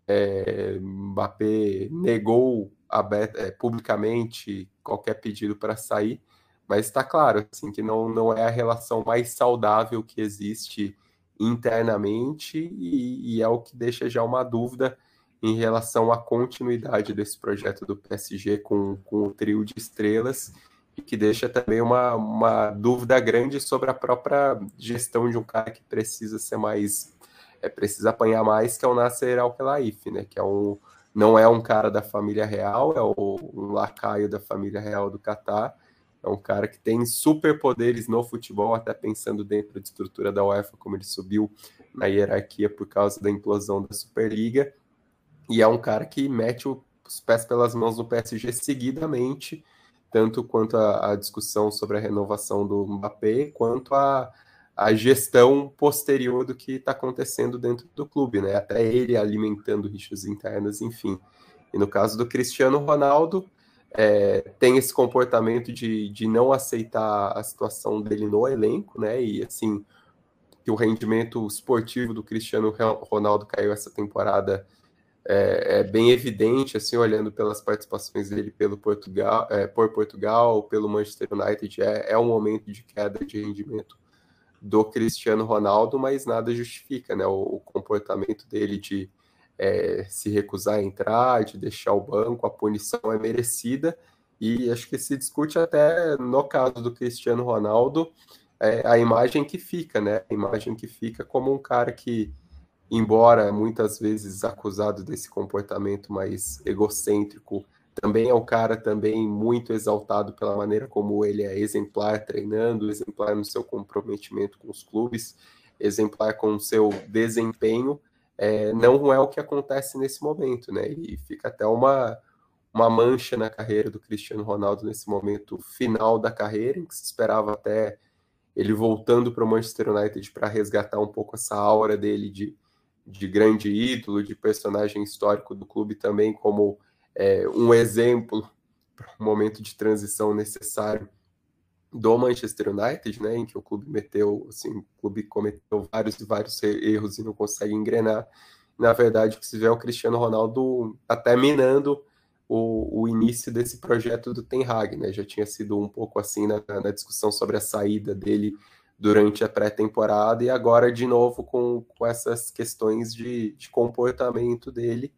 É, Mbappé negou aberta, é, publicamente qualquer pedido para sair, mas está claro assim que não, não é a relação mais saudável que existe internamente e, e é o que deixa já uma dúvida em relação à continuidade desse projeto do PSG com, com o trio de estrelas e que deixa também uma, uma dúvida grande sobre a própria gestão de um cara que precisa ser mais, é, precisa apanhar mais, que é o Nasser Al-Khelaifi, né, que é um, não é um cara da família real, é o, um lacaio da família real do Catar, é um cara que tem superpoderes no futebol, até pensando dentro da estrutura da UEFA, como ele subiu na hierarquia por causa da implosão da Superliga, e é um cara que mete os pés pelas mãos no PSG seguidamente, tanto quanto a, a discussão sobre a renovação do Mbappé, quanto a, a gestão posterior do que está acontecendo dentro do clube, né? Até ele alimentando rixas internas, enfim. E no caso do Cristiano Ronaldo, é, tem esse comportamento de, de não aceitar a situação dele no elenco, né? E assim, que o rendimento esportivo do Cristiano Ronaldo caiu essa temporada é, é, bem evidente, assim, olhando pelas participações dele pelo Portugal, é, por Portugal, pelo Manchester United, é, é um momento de queda de rendimento do Cristiano Ronaldo, mas nada justifica, né, o, o comportamento dele de é, se recusar a entrar, de deixar o banco, a punição é merecida, e acho que se discute até no caso do Cristiano Ronaldo, é, a imagem que fica, né, a imagem que fica como um cara que embora muitas vezes acusado desse comportamento mais egocêntrico, também é um cara também muito exaltado pela maneira como ele é exemplar treinando, exemplar no seu comprometimento com os clubes, exemplar com o seu desempenho, é, não é o que acontece nesse momento, né? E fica até uma, uma mancha na carreira do Cristiano Ronaldo nesse momento final da carreira, em que se esperava até ele voltando para o Manchester United para resgatar um pouco essa aura dele de de grande ídolo, de personagem histórico do clube também, como é, um exemplo para um momento de transição necessário do Manchester United, né, em que o clube meteu, assim, o clube cometeu vários e vários erros e não consegue engrenar. Na verdade, que se vê é o Cristiano Ronaldo até minando o, o início desse projeto do Ten Hag, né? Já tinha sido um pouco assim na, na discussão sobre a saída dele durante a pré-temporada e agora de novo com, com essas questões de, de comportamento dele.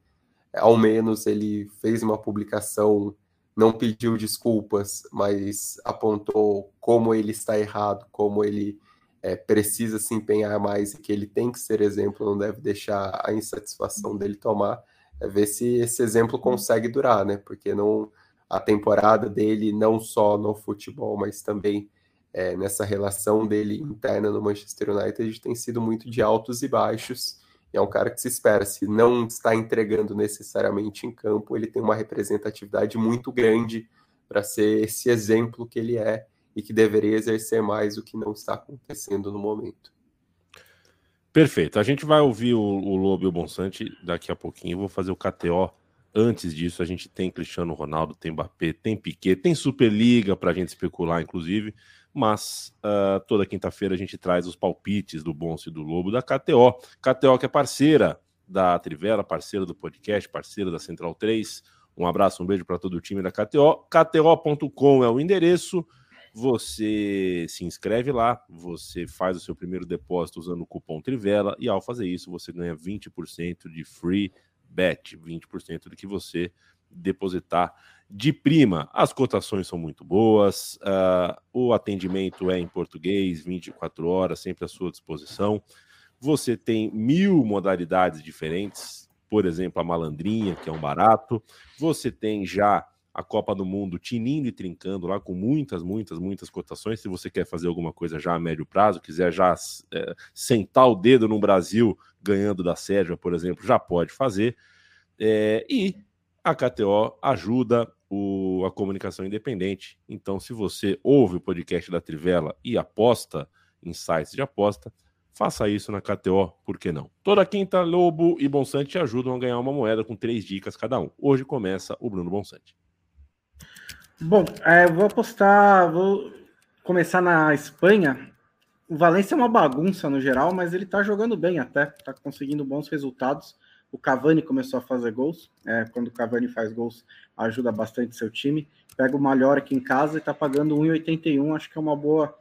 Ao menos ele fez uma publicação, não pediu desculpas, mas apontou como ele está errado, como ele é, precisa se empenhar mais e que ele tem que ser exemplo, não deve deixar a insatisfação dele tomar é ver se esse exemplo consegue durar, né? Porque não a temporada dele não só no futebol, mas também é, nessa relação dele interna no Manchester United tem sido muito de altos e baixos. E é um cara que se espera, se não está entregando necessariamente em campo, ele tem uma representatividade muito grande para ser esse exemplo que ele é e que deveria exercer mais o que não está acontecendo no momento. Perfeito. A gente vai ouvir o, o Lobo e o Bonsante daqui a pouquinho. vou fazer o KTO. Antes disso, a gente tem Cristiano Ronaldo, tem Mbappé, tem Piquet, tem Superliga para a gente especular, inclusive. Mas uh, toda quinta-feira a gente traz os palpites do Bonso e do Lobo da KTO. KTO que é parceira da Trivela, parceira do podcast, parceira da Central 3. Um abraço, um beijo para todo o time da KTO. KTO.com é o endereço você se inscreve lá, você faz o seu primeiro depósito usando o cupom Trivela e ao fazer isso você ganha 20% de free bet, 20% do que você depositar de prima. As cotações são muito boas, uh, o atendimento é em português, 24 horas, sempre à sua disposição. Você tem mil modalidades diferentes, por exemplo, a malandrinha, que é um barato. Você tem já a Copa do Mundo tinindo e trincando lá com muitas, muitas, muitas cotações. Se você quer fazer alguma coisa já a médio prazo, quiser já é, sentar o dedo no Brasil ganhando da Sérvia, por exemplo, já pode fazer. É, e a KTO ajuda o, a comunicação independente. Então, se você ouve o podcast da Trivela e aposta em sites de aposta, faça isso na KTO, por que não? Toda quinta, Lobo e Bonsante ajudam a ganhar uma moeda com três dicas cada um. Hoje começa o Bruno Bonsante. Bom, é, vou apostar, vou começar na Espanha. O Valência é uma bagunça no geral, mas ele tá jogando bem até, tá conseguindo bons resultados. O Cavani começou a fazer gols. É, quando o Cavani faz gols, ajuda bastante seu time. Pega o Mallorca em casa e tá pagando 1,81. Acho que é uma boa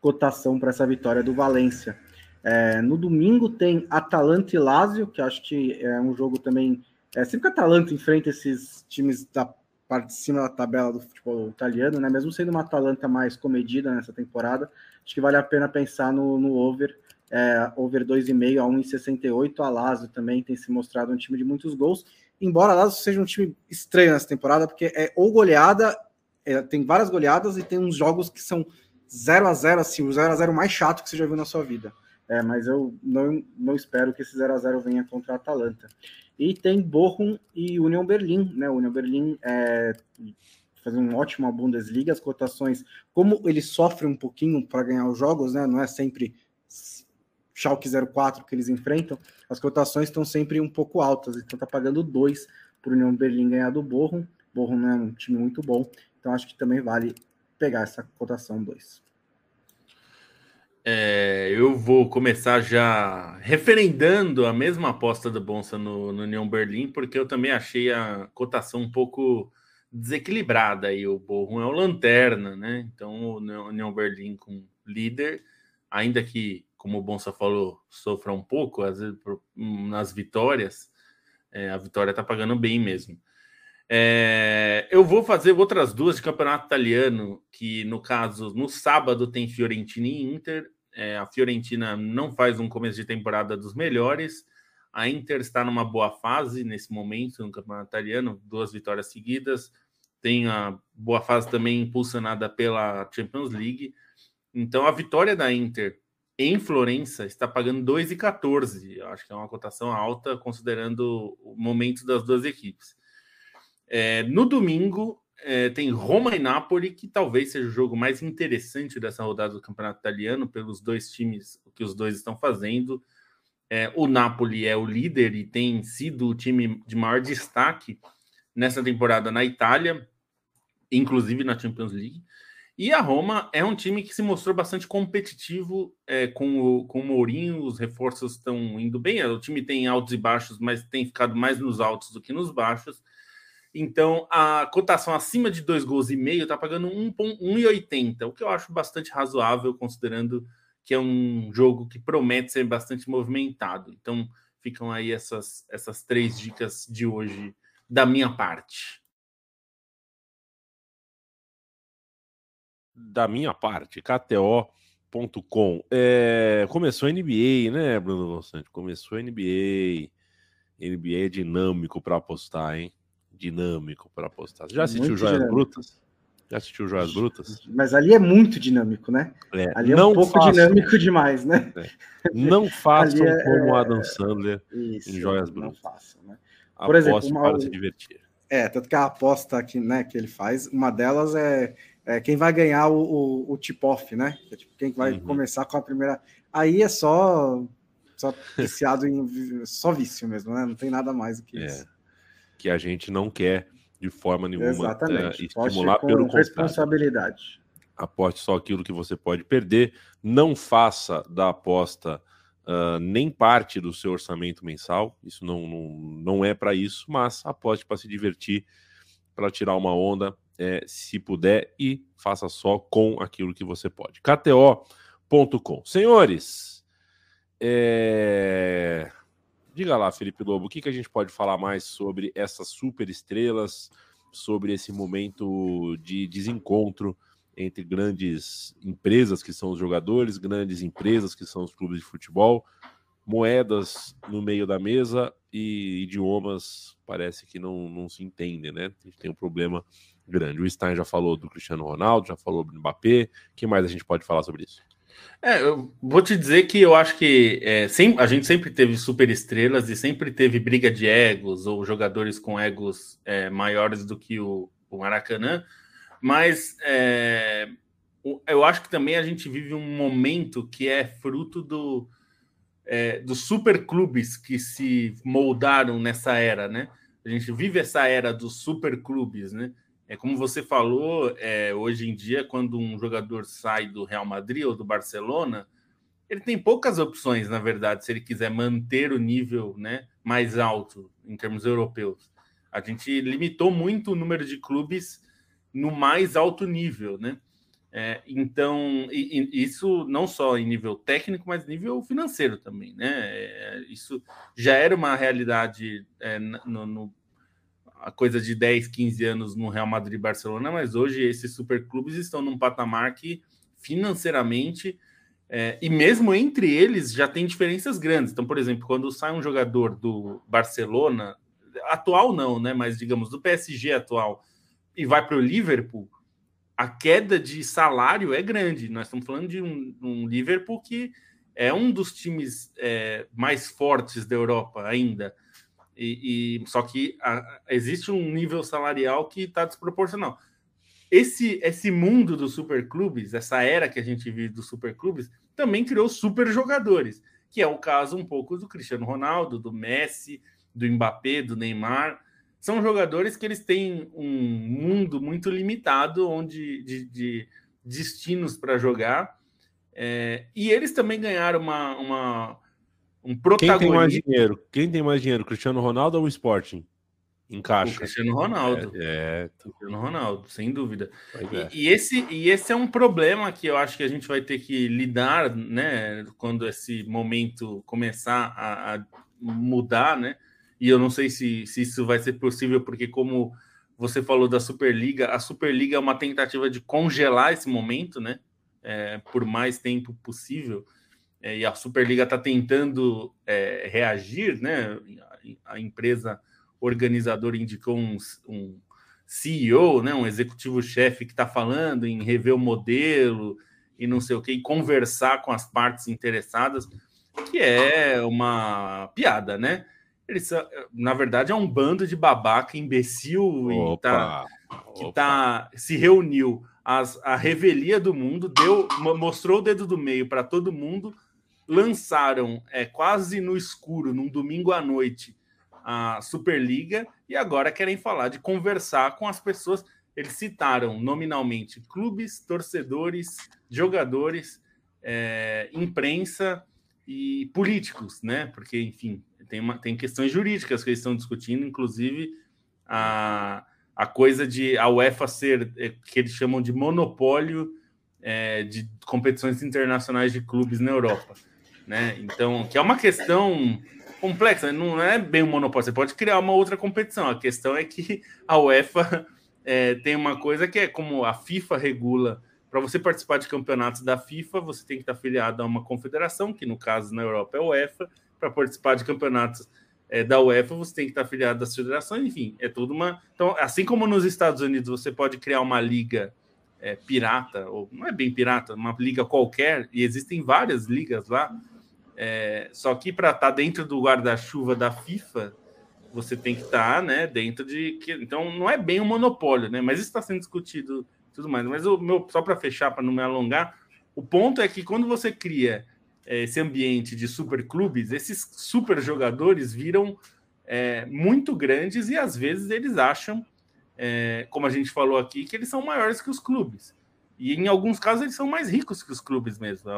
cotação para essa vitória do Valência. É, no domingo tem Atalanta e Lazio, que acho que é um jogo também. É, sempre que a Atalanta enfrenta esses times da parte de cima da tabela do futebol italiano, né? Mesmo sendo uma Atalanta mais comedida nessa temporada, acho que vale a pena pensar no, no over, é, over 2,5 a 1,68. A Lazio também tem se mostrado um time de muitos gols, embora a Lazio seja um time estranho nessa temporada, porque é ou goleada, é, tem várias goleadas e tem uns jogos que são 0 a 0 assim, o 0 a 0 mais chato que você já viu na sua vida. É, mas eu não, não espero que esse 0 a 0 venha contra a Atalanta. E tem Bochum e Union Berlim, né? Union Berlim é, faz um ótimo Bundesliga, as cotações, como ele sofre um pouquinho para ganhar os jogos, né? Não é sempre Schalke 04 que eles enfrentam, as cotações estão sempre um pouco altas, então tá pagando dois para o Union Berlim ganhar do Bochum. Bochum não é um time muito bom, então acho que também vale pegar essa cotação 2. É, eu vou começar já referendando a mesma aposta do Bonsa no, no União Berlim, porque eu também achei a cotação um pouco desequilibrada. E o Borrom é o lanterna, né? Então o União Berlim com líder, ainda que, como o Bonsa falou, sofra um pouco, às vezes nas vitórias, é, a vitória tá pagando bem mesmo. É, eu vou fazer outras duas de campeonato italiano, que no caso, no sábado tem Fiorentina e Inter, é, a Fiorentina não faz um começo de temporada dos melhores. A Inter está numa boa fase nesse momento no Campeonato Italiano, duas vitórias seguidas. Tem a boa fase também impulsionada pela Champions League. Então a vitória da Inter em Florença está pagando 2,14. Acho que é uma cotação alta considerando o momento das duas equipes. É, no domingo, é, tem Roma e Napoli, que talvez seja o jogo mais interessante dessa rodada do Campeonato Italiano, pelos dois times, que os dois estão fazendo. É, o Napoli é o líder e tem sido o time de maior destaque nessa temporada na Itália, inclusive na Champions League. E a Roma é um time que se mostrou bastante competitivo é, com, o, com o Mourinho, os reforços estão indo bem. O time tem altos e baixos, mas tem ficado mais nos altos do que nos baixos. Então, a cotação acima de dois gols e meio está pagando 1,80, o que eu acho bastante razoável, considerando que é um jogo que promete ser bastante movimentado. Então, ficam aí essas, essas três dicas de hoje da minha parte. Da minha parte, KTO.com. É, começou a NBA, né, Bruno Gonçalves? Começou a NBA. NBA é dinâmico para apostar, hein? Dinâmico para apostar. Você já assistiu muito Joias dinâmico. Brutas? Já assistiu Joias Brutas? Mas ali é muito dinâmico, né? É, ali é um pouco façam, dinâmico demais, né? É. Não façam é, como o Adam Sandler isso, em Joias Brutas. Não façam, né? Por Aposte exemplo, uma, para se divertir. É, tanto que a aposta que, né, que ele faz, uma delas é é, quem vai ganhar o, o, o tip-off, né? É, tipo, quem vai uhum. começar com a primeira. Aí é só só viciado em só vício mesmo, né? Não tem nada mais do que é, isso. Que a gente não quer de forma nenhuma Exatamente. É, estimular com pelo responsabilidade. Aposte só aquilo que você pode perder. Não faça da aposta uh, nem parte do seu orçamento mensal. Isso não, não, não é para isso, mas aposte para se divertir, para tirar uma onda, é, se puder, e faça só com aquilo que você pode. KTO.com. Senhores, é... diga lá, Felipe Lobo, o que, que a gente pode falar mais sobre essas super estrelas, sobre esse momento de desencontro entre grandes empresas que são os jogadores, grandes empresas que são os clubes de futebol, moedas no meio da mesa e idiomas parece que não, não se entendem, né? A gente tem um problema grande. O Stein já falou do Cristiano Ronaldo, já falou do Mbappé. Que mais a gente pode falar sobre isso? É, eu vou te dizer que eu acho que é, sempre, a gente sempre teve super estrelas e sempre teve briga de egos ou jogadores com egos é, maiores do que o, o Maracanã, mas é, eu acho que também a gente vive um momento que é fruto do, é, dos super clubes que se moldaram nessa era, né? A gente vive essa era dos super clubes, né? É como você falou, é, hoje em dia, quando um jogador sai do Real Madrid ou do Barcelona, ele tem poucas opções, na verdade, se ele quiser manter o nível né, mais alto em termos europeus. A gente limitou muito o número de clubes no mais alto nível, né? É, então, e, e isso não só em nível técnico, mas nível financeiro também, né? É, isso já era uma realidade é, no, no a coisa de 10, 15 anos no Real Madrid e Barcelona, mas hoje esses superclubes estão num patamar que financeiramente é, e mesmo entre eles já tem diferenças grandes. Então, por exemplo, quando sai um jogador do Barcelona, atual não, né? Mas digamos do PSG atual, e vai para o Liverpool, a queda de salário é grande. Nós estamos falando de um, um Liverpool que é um dos times é, mais fortes da Europa ainda. E, e só que a, existe um nível salarial que está desproporcional. Esse, esse mundo dos superclubes, essa era que a gente vive dos superclubes, também criou super jogadores, que é o caso um pouco do Cristiano Ronaldo, do Messi, do Mbappé, do Neymar. São jogadores que eles têm um mundo muito limitado onde de, de destinos para jogar. É, e eles também ganharam uma, uma um protagonista. Quem tem mais dinheiro? Quem tem mais dinheiro, Cristiano Ronaldo ou o Sporting? Encaixa. O Cristiano Ronaldo. É, é. Cristiano Ronaldo, sem dúvida. É. E, e, esse, e esse é um problema que eu acho que a gente vai ter que lidar, né? Quando esse momento começar a, a mudar, né? E eu não sei se, se isso vai ser possível, porque como você falou da Superliga, a Superliga é uma tentativa de congelar esse momento, né? É, por mais tempo possível e a Superliga está tentando é, reagir, né? A, empresa organizadora indicou um, um CEO, né? Um executivo-chefe que está falando em rever o modelo e não sei o que, e conversar com as partes interessadas, que é uma piada, né? Eles, na verdade, é um bando de babaca, imbecil e tá, que tá, se reuniu as, a revelia do mundo, deu, mostrou o dedo do meio para todo mundo lançaram é, quase no escuro, num domingo à noite, a Superliga e agora querem falar de conversar com as pessoas. Eles citaram nominalmente clubes, torcedores, jogadores, é, imprensa e políticos, né? Porque, enfim, tem, uma, tem questões jurídicas que eles estão discutindo, inclusive a, a coisa de a UEFA ser, é, que eles chamam de monopólio é, de competições internacionais de clubes na Europa, né? Então, que é uma questão complexa, não é bem um monopólio, você pode criar uma outra competição, a questão é que a UEFA é, tem uma coisa que é como a FIFA regula para você participar de campeonatos da FIFA, você tem que estar afiliado a uma confederação, que no caso na Europa é a UEFA. Para participar de campeonatos é, da UEFA, você tem que estar afiliado das federações, enfim, é tudo uma. Então, assim como nos Estados Unidos você pode criar uma liga é, pirata, ou não é bem pirata, uma liga qualquer, e existem várias ligas lá, é, só que para estar dentro do guarda-chuva da FIFA, você tem que estar né, dentro de. Então, não é bem um monopólio, né? Mas isso está sendo discutido tudo mais. Mas o meu, só para fechar, para não me alongar, o ponto é que quando você cria é, esse ambiente de super clubes, esses super jogadores viram é, muito grandes e às vezes eles acham, é, como a gente falou aqui, que eles são maiores que os clubes. E em alguns casos eles são mais ricos que os clubes mesmo.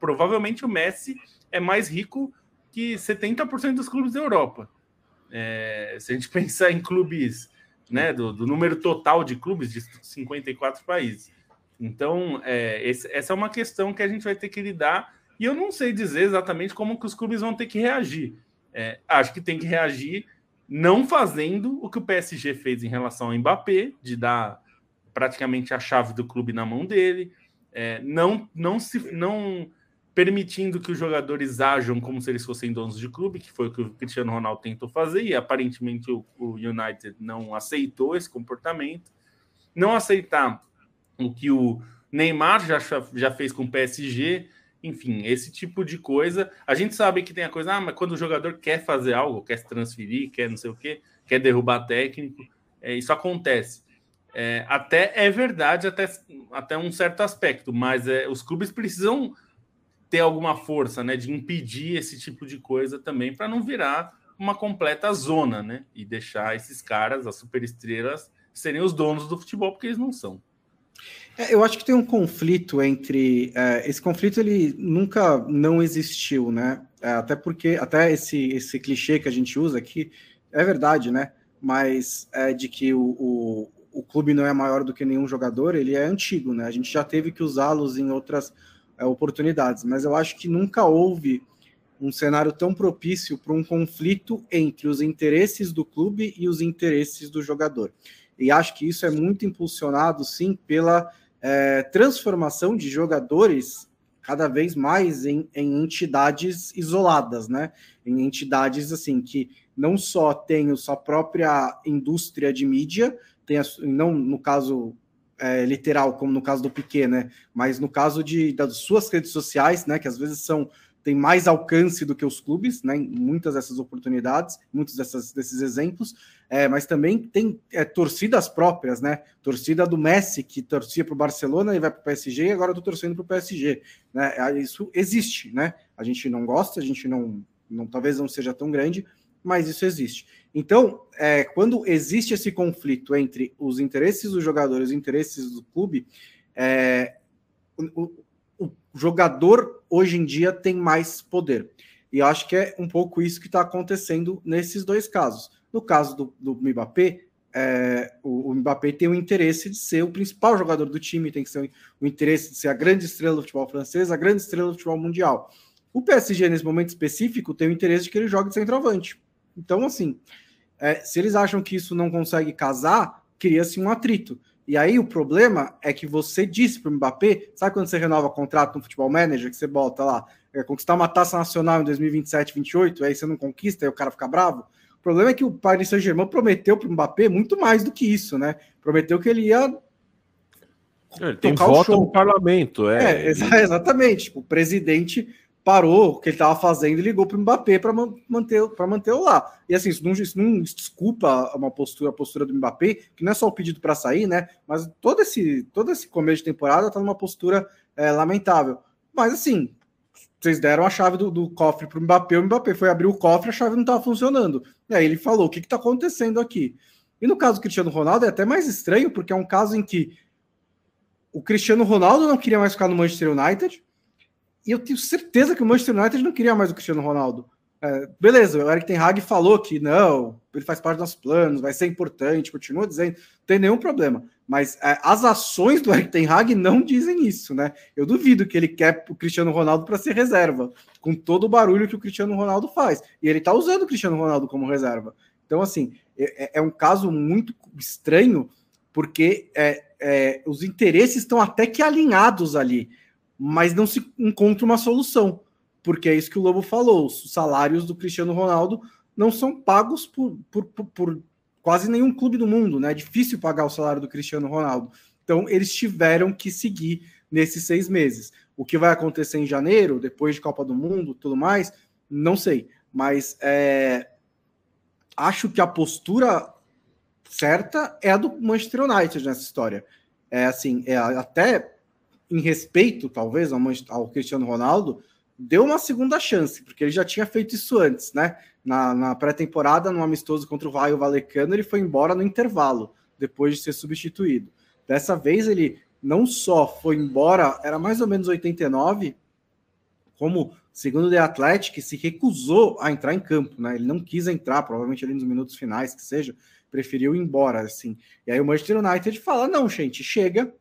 Provavelmente o Messi é mais rico que 70% dos clubes da Europa. É, se a gente pensar em clubes né, do, do, número total de clubes de 54 países. Então, é, esse, essa é uma questão que a gente vai ter que lidar, e eu não sei dizer exatamente como que os clubes vão ter que reagir. É, acho que tem que reagir não fazendo o que o PSG fez em relação ao Mbappé, de dar praticamente a chave do clube na mão dele, é, não, não se não permitindo que os jogadores ajam como se eles fossem donos de clube, que foi o que o Cristiano Ronaldo tentou fazer, e aparentemente o, o United não aceitou esse comportamento. Não aceitar o que o Neymar já, já fez com o PSG, enfim, esse tipo de coisa. A gente sabe que tem a coisa, ah, mas quando o jogador quer fazer algo, quer se transferir, quer não sei o quê, quer derrubar técnico, é, isso acontece. É, até é verdade, até, até um certo aspecto, mas é, os clubes precisam ter alguma força, né, de impedir esse tipo de coisa também para não virar uma completa zona, né, e deixar esses caras, as superestrelas, serem os donos do futebol porque eles não são. É, eu acho que tem um conflito entre é, esse conflito ele nunca não existiu, né? É, até porque até esse esse clichê que a gente usa aqui é verdade, né? Mas é de que o, o, o clube não é maior do que nenhum jogador, ele é antigo, né? A gente já teve que usá-los em outras é, oportunidades, mas eu acho que nunca houve um cenário tão propício para um conflito entre os interesses do clube e os interesses do jogador. E acho que isso é muito impulsionado, sim, pela é, transformação de jogadores cada vez mais em, em, entidades isoladas, né? Em entidades assim que não só têm sua própria indústria de mídia, tem a, não no caso é, literal, como no caso do Piquet, né? Mas no caso de, das suas redes sociais, né? Que às vezes são tem mais alcance do que os clubes, né? Muitas dessas oportunidades, muitos dessas, desses exemplos, é, mas também tem é, torcidas próprias, né? Torcida do Messi que torcia para o Barcelona e vai para o PSG e agora estou torcendo para o PSG, né? É, isso existe, né? A gente não gosta, a gente não, não talvez não seja tão grande, mas isso existe. Então, é, quando existe esse conflito entre os interesses dos jogadores e os interesses do clube, é, o, o, jogador hoje em dia tem mais poder. E acho que é um pouco isso que está acontecendo nesses dois casos. No caso do, do Mbappé, é, o, o Mbappé tem o interesse de ser o principal jogador do time, tem que ser o interesse de ser a grande estrela do futebol francês, a grande estrela do futebol mundial. O PSG, nesse momento específico, tem o interesse de que ele jogue de centroavante. Então, assim, é, se eles acham que isso não consegue casar, cria-se um atrito. E aí o problema é que você disse para o Mbappé, sabe quando você renova contrato no futebol manager, que você bota lá, é, conquistar uma taça nacional em 2027, 28, aí você não conquista, aí o cara fica bravo. O problema é que o Paris Saint-Germain prometeu para o Mbappé muito mais do que isso, né? Prometeu que ele ia ele tem voto no parlamento, é. é exatamente. Tipo, o presidente parou o que ele estava fazendo e ligou para o Mbappé para manter para manter lá. E assim, isso não, isso não desculpa uma postura, a postura do Mbappé, que não é só o pedido para sair, né? Mas todo esse todo esse começo de temporada está numa postura é, lamentável. Mas assim, vocês deram a chave do, do cofre para o Mbappé, o Mbappé foi abrir o cofre, a chave não estava funcionando. E aí ele falou: o que está acontecendo aqui? E no caso do Cristiano Ronaldo é até mais estranho, porque é um caso em que o Cristiano Ronaldo não queria mais ficar no Manchester United, e eu tenho certeza que o Manchester United não queria mais o Cristiano Ronaldo. É, beleza, o Eric Ten Hag falou que não, ele faz parte dos nossos planos, vai ser importante, continua dizendo, não tem nenhum problema. Mas é, as ações do Eric Ten Hag não dizem isso, né? Eu duvido que ele quer o Cristiano Ronaldo para ser reserva, com todo o barulho que o Cristiano Ronaldo faz. E ele está usando o Cristiano Ronaldo como reserva. Então, assim, é, é, é um caso muito estranho, porque é, é, os interesses estão até que alinhados ali, mas não se encontra uma solução porque é isso que o Lobo falou: os salários do Cristiano Ronaldo não são pagos por, por, por, por quase nenhum clube do mundo, né? É difícil pagar o salário do Cristiano Ronaldo. Então, eles tiveram que seguir nesses seis meses. O que vai acontecer em janeiro, depois de Copa do Mundo, tudo mais, não sei. Mas é, acho que a postura certa é a do Manchester United nessa história. É assim, é até em respeito, talvez, ao, ao Cristiano Ronaldo, deu uma segunda chance, porque ele já tinha feito isso antes, né? Na, na pré-temporada, no amistoso contra o Raio Valecano, ele foi embora no intervalo, depois de ser substituído. Dessa vez, ele não só foi embora, era mais ou menos 89, como, segundo o The Athletic, se recusou a entrar em campo, né? Ele não quis entrar, provavelmente ali nos minutos finais, que seja, preferiu ir embora, assim. E aí o Manchester United fala: não, gente, chega,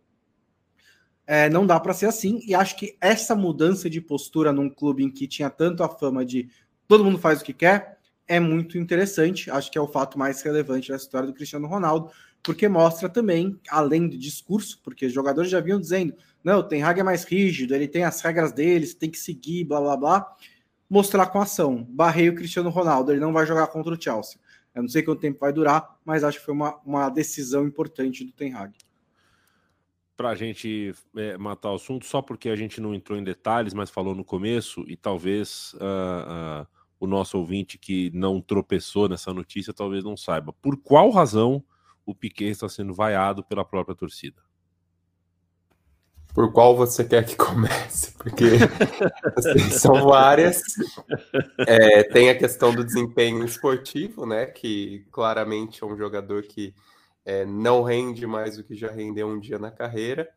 é, não dá para ser assim, e acho que essa mudança de postura num clube em que tinha tanto a fama de todo mundo faz o que quer é muito interessante. Acho que é o fato mais relevante da história do Cristiano Ronaldo, porque mostra também, além do discurso, porque os jogadores já vinham dizendo: não, o Ten Hag é mais rígido, ele tem as regras dele, tem que seguir, blá blá blá. Mostrar com ação. Barrei o Cristiano Ronaldo, ele não vai jogar contra o Chelsea. Eu não sei quanto tempo vai durar, mas acho que foi uma, uma decisão importante do Ten Hag para a gente é, matar o assunto, só porque a gente não entrou em detalhes, mas falou no começo, e talvez uh, uh, o nosso ouvinte que não tropeçou nessa notícia talvez não saiba. Por qual razão o Piquet está sendo vaiado pela própria torcida? Por qual você quer que comece? Porque assim, são várias. É, tem a questão do desempenho esportivo, né? Que claramente é um jogador que é, não rende mais do que já rendeu um dia na carreira,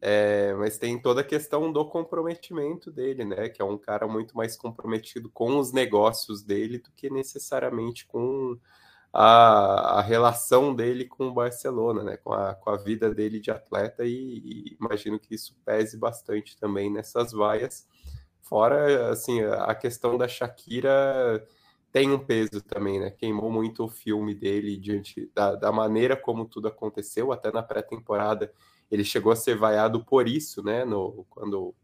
é, mas tem toda a questão do comprometimento dele, né? Que é um cara muito mais comprometido com os negócios dele do que necessariamente com a, a relação dele com o Barcelona, né? Com a, com a vida dele de atleta, e, e imagino que isso pese bastante também nessas vaias. Fora, assim, a questão da Shakira tem um peso também, né? Queimou muito o filme dele diante da, da maneira como tudo aconteceu, até na pré-temporada ele chegou a ser vaiado por isso, né? No, quando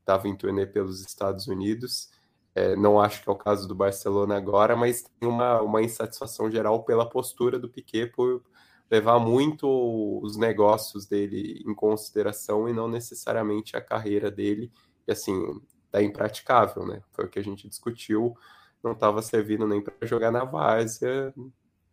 estava em turnê pelos Estados Unidos. É, não acho que é o caso do Barcelona agora, mas tem uma, uma insatisfação geral pela postura do Piquet por levar muito os negócios dele em consideração e não necessariamente a carreira dele. E assim, tá impraticável, né? Foi o que a gente discutiu não estava servindo nem para jogar na várzea.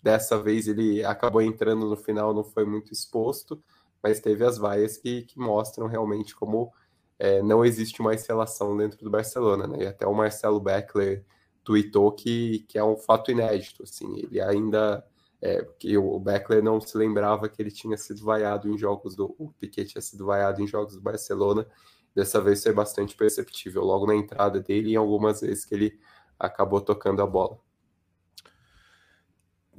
Dessa vez ele acabou entrando no final, não foi muito exposto, mas teve as vaias que, que mostram realmente como é, não existe mais relação dentro do Barcelona, né? E até o Marcelo Beckler tweetou que, que é um fato inédito, assim, ele ainda é, que o Beckler não se lembrava que ele tinha sido vaiado em jogos do o Piquet tinha sido vaiado em jogos do Barcelona. Dessa vez foi bastante perceptível, logo na entrada dele e algumas vezes que ele acabou tocando a bola.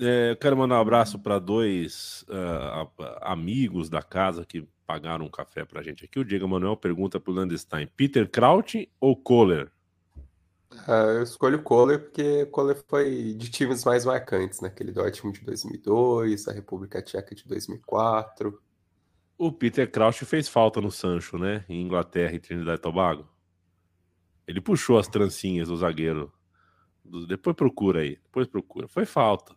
É, eu quero mandar um abraço para dois uh, amigos da casa que pagaram um café para a gente aqui. O Diego Manuel pergunta para o Landstein: Peter Kraut ou Kohler? Uh, eu escolho Kohler porque Kohler foi de times mais marcantes, naquele né? Dortmund de 2002, a República Tcheca de 2004. O Peter Kraut fez falta no Sancho, né? Em Inglaterra e Trinidad e Tobago. Ele puxou as trancinhas do zagueiro depois procura aí. Depois procura. Foi falta.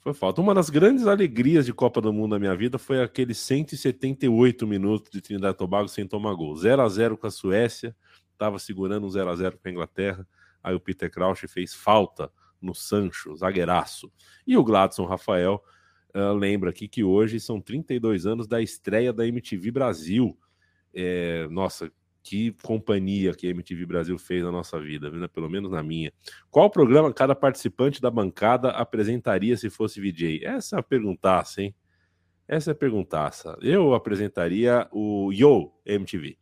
Foi falta. Uma das grandes alegrias de Copa do Mundo da minha vida foi aqueles 178 minutos de Trinidad e Tobago sem tomar gol. 0 a 0 com a Suécia. Tava segurando um 0 a 0 com a Inglaterra. Aí o Peter Crouch fez falta no Sancho, zagueiraço. E o Gladson Rafael uh, lembra aqui que hoje são 32 anos da estreia da MTV Brasil. É, nossa, que companhia que a MTV Brasil fez na nossa vida, né? pelo menos na minha. Qual programa cada participante da bancada apresentaria se fosse VJ? Essa é a perguntaça, hein? Essa é a perguntaça. Eu apresentaria o Yo MTV.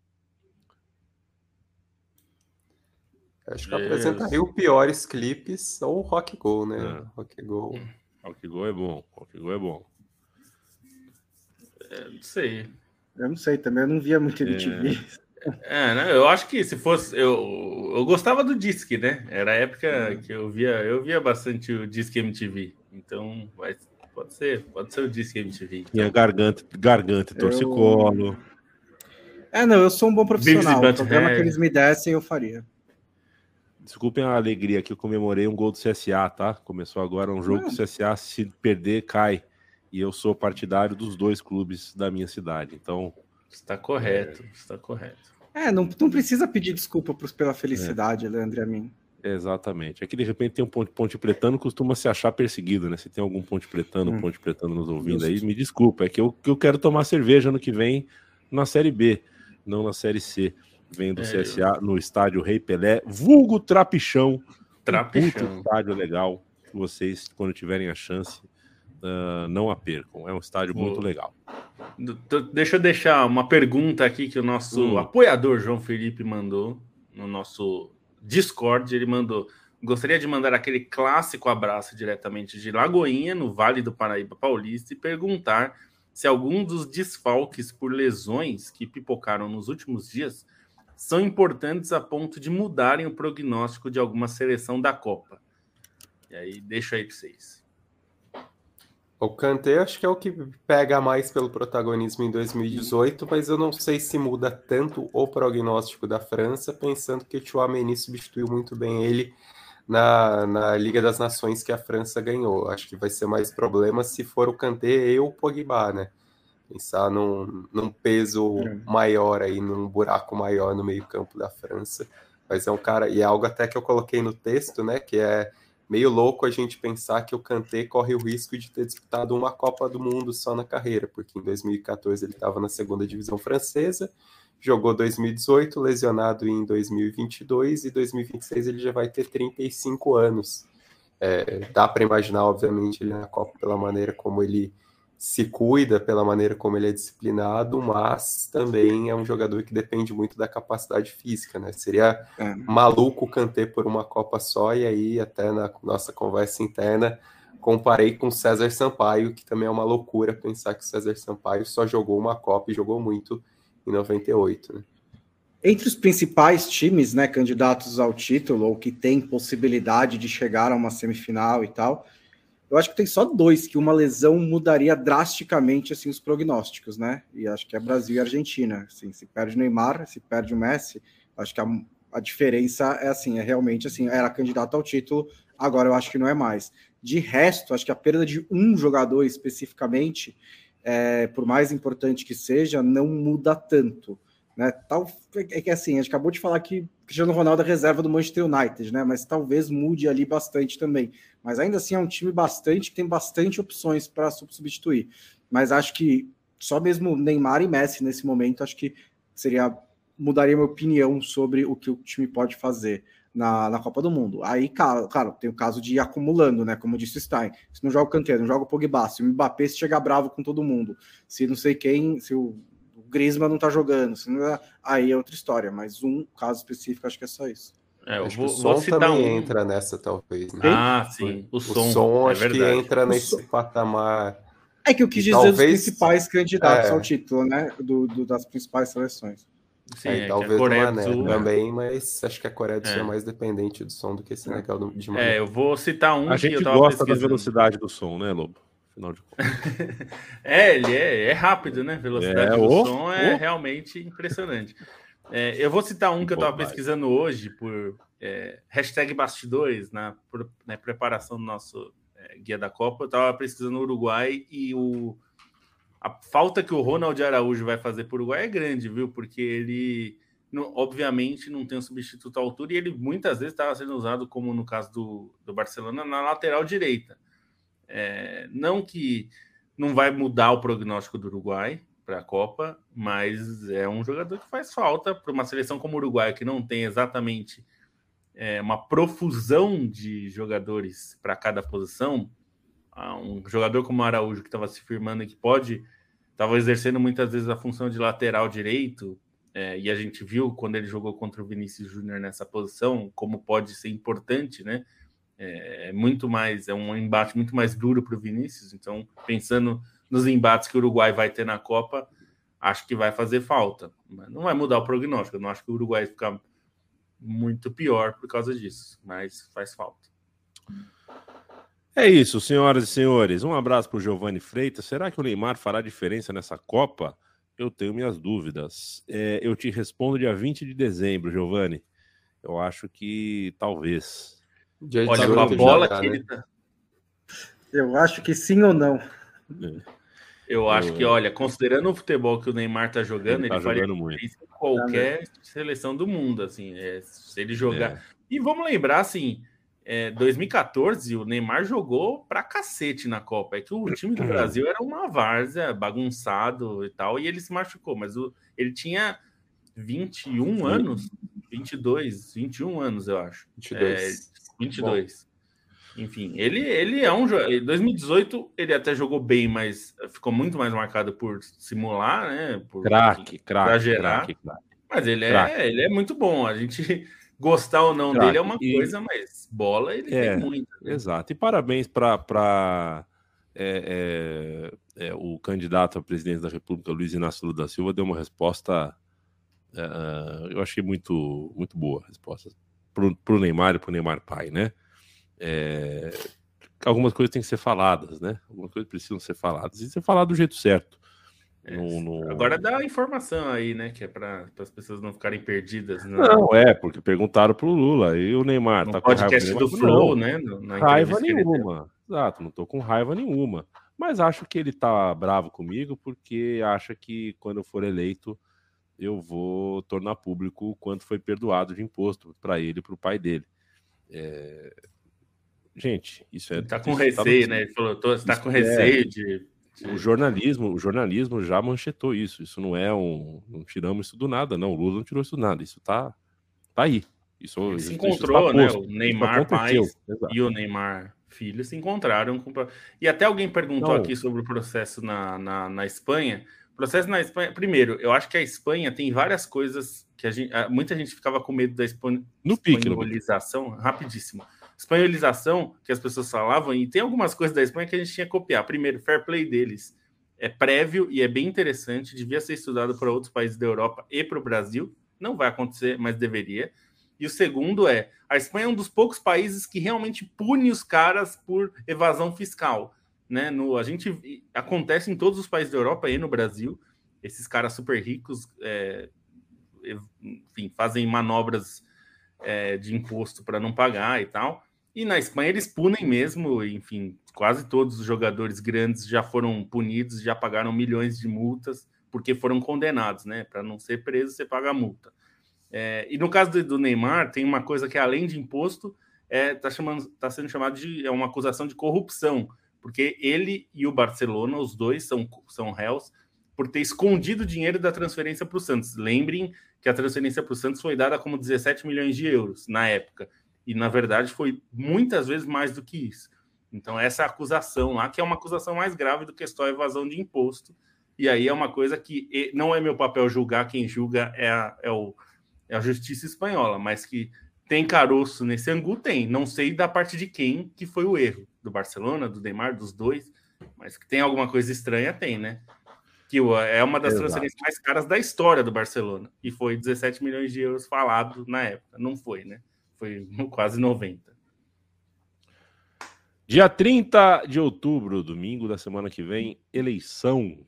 Acho que eu apresentaria o piores clipes ou o Rock Go, né? É. Rock Go. Rock Go é bom. Rock Go é bom. É, não sei. Eu não sei também, eu não via muito MTV. É, é né? eu acho que se fosse. Eu, eu gostava do Disque, né? Era a época hum. que eu via, eu via bastante o Disque MTV. Então, vai, pode ser, pode ser o Disque MTV. Então. Tinha garganta, garganta, torcicolo. Eu... É, não, eu sou um bom profissional. O programa que eles me dessem, eu faria. Desculpem a alegria que eu comemorei um gol do CSA, tá? Começou agora um jogo que o CSA, se perder, cai. E eu sou partidário dos dois clubes da minha cidade. Então. Está correto, é... está correto. É, não, não precisa pedir desculpa pela felicidade, é. Leandro e a mim. Exatamente. É que de repente tem um ponte, ponte pretano, costuma se achar perseguido, né? Se tem algum ponte pretano, hum. ponte pretano nos ouvindo aí, me desculpa. É que eu, que eu quero tomar cerveja no que vem na Série B, não na Série C. Vem do é, CSA eu... no estádio Rei Pelé, vulgo Trapichão. Trapichão. Um estádio legal. Vocês, quando tiverem a chance, uh, não a percam. É um estádio muito legal. Deixa eu deixar uma pergunta aqui que o nosso hum. apoiador João Felipe mandou no nosso Discord. Ele mandou: gostaria de mandar aquele clássico abraço diretamente de Lagoinha, no Vale do Paraíba Paulista, e perguntar se algum dos desfalques por lesões que pipocaram nos últimos dias são importantes a ponto de mudarem o prognóstico de alguma seleção da Copa. E aí, deixo aí para vocês. O Kanté acho que é o que pega mais pelo protagonismo em 2018, mas eu não sei se muda tanto o prognóstico da França, pensando que o Chouameni substituiu muito bem ele na, na Liga das Nações que a França ganhou. Acho que vai ser mais problema se for o Kanté e o Pogba, né? Pensar num, num peso é. maior aí, num buraco maior no meio campo da França. Mas é um cara, e é algo até que eu coloquei no texto, né? Que é meio louco a gente pensar que o Kanté corre o risco de ter disputado uma Copa do Mundo só na carreira, porque em 2014 ele estava na segunda divisão francesa, jogou 2018, lesionado em 2022 e 2026 ele já vai ter 35 anos. É, dá para imaginar, obviamente, ele na Copa pela maneira como ele se cuida pela maneira como ele é disciplinado, mas também é um jogador que depende muito da capacidade física, né? Seria é. maluco canter por uma Copa só, e aí, até na nossa conversa interna, comparei com César Sampaio, que também é uma loucura pensar que César Sampaio só jogou uma Copa e jogou muito em 98, né? Entre os principais times, né, candidatos ao título, ou que têm possibilidade de chegar a uma semifinal e tal, eu acho que tem só dois que uma lesão mudaria drasticamente assim os prognósticos, né? E acho que é Brasil e Argentina. Assim, se perde o Neymar, se perde o Messi, acho que a, a diferença é assim, é realmente assim, era candidato ao título, agora eu acho que não é mais. De resto, acho que a perda de um jogador especificamente, é, por mais importante que seja, não muda tanto. Né? Tal, é que assim, a gente acabou de falar que Cristiano Ronaldo é reserva do Manchester United, né? Mas talvez mude ali bastante também. Mas ainda assim é um time bastante que tem bastante opções para substituir. Mas acho que só mesmo Neymar e Messi nesse momento, acho que seria mudaria minha opinião sobre o que o time pode fazer na, na Copa do Mundo. Aí, claro, claro, tem o caso de ir acumulando, né? Como disse o Stein. Se não joga o Kanté, não joga o Pogba, se o Mbappé se chegar bravo com todo mundo, se não sei quem, se o Griezmann não tá jogando, é, aí é outra história, mas um caso específico acho que é só isso. É, eu acho vou, que o som também um... entra nessa, talvez. Né? Ah, sim. O, o som, som é acho verdade. que entra o nesse som... patamar. É que eu quis dizer talvez... dos principais candidatos é. ao título, né? Do, do, das principais seleções. Sim, é, talvez o Mané Sul, também, mas acho que a Coreia do Sul é. é mais dependente do som do que Senegal de Mané. É, eu vou citar um. A gente gosta da velocidade do som, né, Lobo? Afinal de contas. é, ele é, é, rápido, né? Velocidade é, do oh, som é realmente impressionante. É, eu vou citar um que eu estava pesquisando hoje por é, hashtag bastidores na, na preparação do nosso é, guia da Copa. Eu estava pesquisando o Uruguai e o, a falta que o Ronald Araújo vai fazer para o Uruguai é grande, viu? Porque ele, não, obviamente, não tem um substituto à altura e ele muitas vezes estava sendo usado, como no caso do, do Barcelona, na lateral direita. É, não que não vai mudar o prognóstico do Uruguai, para a Copa, mas é um jogador que faz falta para uma seleção como o Uruguai, que não tem exatamente é, uma profusão de jogadores para cada posição. Um jogador como o Araújo, que estava se firmando e que pode, estava exercendo muitas vezes a função de lateral direito, é, e a gente viu quando ele jogou contra o Vinícius Júnior nessa posição, como pode ser importante, né? É, é muito mais, é um embate muito mais duro para o Vinícius. Então, pensando nos embates que o Uruguai vai ter na Copa, acho que vai fazer falta. Mas não vai mudar o prognóstico. Eu não acho que o Uruguai ficar muito pior por causa disso, mas faz falta. É isso, senhoras e senhores. Um abraço para o Giovanni Freitas. Será que o Neymar fará diferença nessa Copa? Eu tenho minhas dúvidas. É, eu te respondo dia 20 de dezembro, Giovanni. Eu acho que talvez. Olha, com a bola já, que né? ele tá... Eu acho que sim ou não. É. Eu acho que, olha, considerando o futebol que o Neymar tá jogando, ele, tá ele faria muito. em qualquer seleção do mundo, assim, é, se ele jogar. É. E vamos lembrar, assim, é, 2014 o Neymar jogou pra cacete na Copa. É que o time do Brasil era uma várzea, bagunçado e tal, e ele se machucou, mas o, ele tinha 21 anos, 22, 21 anos, eu acho. 22. É, 22. Bom. Enfim, ele, ele é um jogador. Em 2018 ele até jogou bem, mas ficou muito mais marcado por simular, né? Por craque, craque, exagerar. Mas ele é, ele é muito bom. A gente gostar ou não dele é uma e... coisa, mas bola ele é, tem muito. Né? Exato. E parabéns para é, é, é, o candidato a presidente da República, Luiz Inácio Lula da Silva, deu uma resposta. É, eu achei muito, muito boa a resposta para o Neymar e para o Neymar pai, né? É, algumas coisas têm que ser faladas, né? Algumas coisas precisam ser faladas e ser falado do jeito certo. É, no, no... Agora dá informação aí, né? Que é para as pessoas não ficarem perdidas. Né? Não, é, porque perguntaram pro Lula e o Neymar. No tá podcast com raiva do Flow, né? Na raiva nenhuma. Exato, não tô com raiva nenhuma. Mas acho que ele tá bravo comigo porque acha que quando eu for eleito eu vou tornar público o quanto foi perdoado de imposto para ele e para o pai dele. É, Gente, isso é. Tá com receio, tá... né? Ele falou, tô, tá com receio é... de. O jornalismo, o jornalismo já manchetou isso. Isso não é um. Não tiramos isso do nada, não. O Lula não tirou isso do nada. Isso tá, tá aí. Isso, Ele se encontrou, né? O Neymar pai e o Neymar filho se encontraram. Com... E até alguém perguntou não. aqui sobre o processo na, na, na Espanha. O processo na Espanha. Primeiro, eu acho que a Espanha tem várias coisas que a gente, muita gente ficava com medo da espan... no. Pique, rapidíssimo espanholização que as pessoas falavam, e tem algumas coisas da Espanha que a gente tinha que copiar. Primeiro, fair play deles é prévio e é bem interessante, devia ser estudado para outros países da Europa e para o Brasil. Não vai acontecer, mas deveria. E o segundo é: a Espanha é um dos poucos países que realmente pune os caras por evasão fiscal. Né? No, a gente acontece em todos os países da Europa e no Brasil. Esses caras super ricos, é, enfim, fazem manobras é, de imposto para não pagar e tal. E na Espanha eles punem mesmo, enfim, quase todos os jogadores grandes já foram punidos, já pagaram milhões de multas, porque foram condenados, né? Para não ser preso, você paga a multa. É, e no caso do, Neymar, tem uma coisa que além de imposto, é, tá, tá sendo chamado de é uma acusação de corrupção, porque ele e o Barcelona, os dois são, são réus, por ter escondido dinheiro da transferência para o Santos. Lembrem que a transferência para o Santos foi dada como 17 milhões de euros na época. E, na verdade, foi muitas vezes mais do que isso. Então, essa acusação lá, que é uma acusação mais grave do que só evasão de imposto. E aí é uma coisa que não é meu papel julgar, quem julga é a, é o, é a justiça espanhola, mas que tem caroço nesse angu, tem. Não sei da parte de quem que foi o erro. Do Barcelona, do Neymar, dos dois. Mas que tem alguma coisa estranha, tem, né? Que é uma das Exato. transferências mais caras da história do Barcelona. E foi 17 milhões de euros falado na época. Não foi, né? Foi quase 90. Dia 30 de outubro, domingo da semana que vem, eleição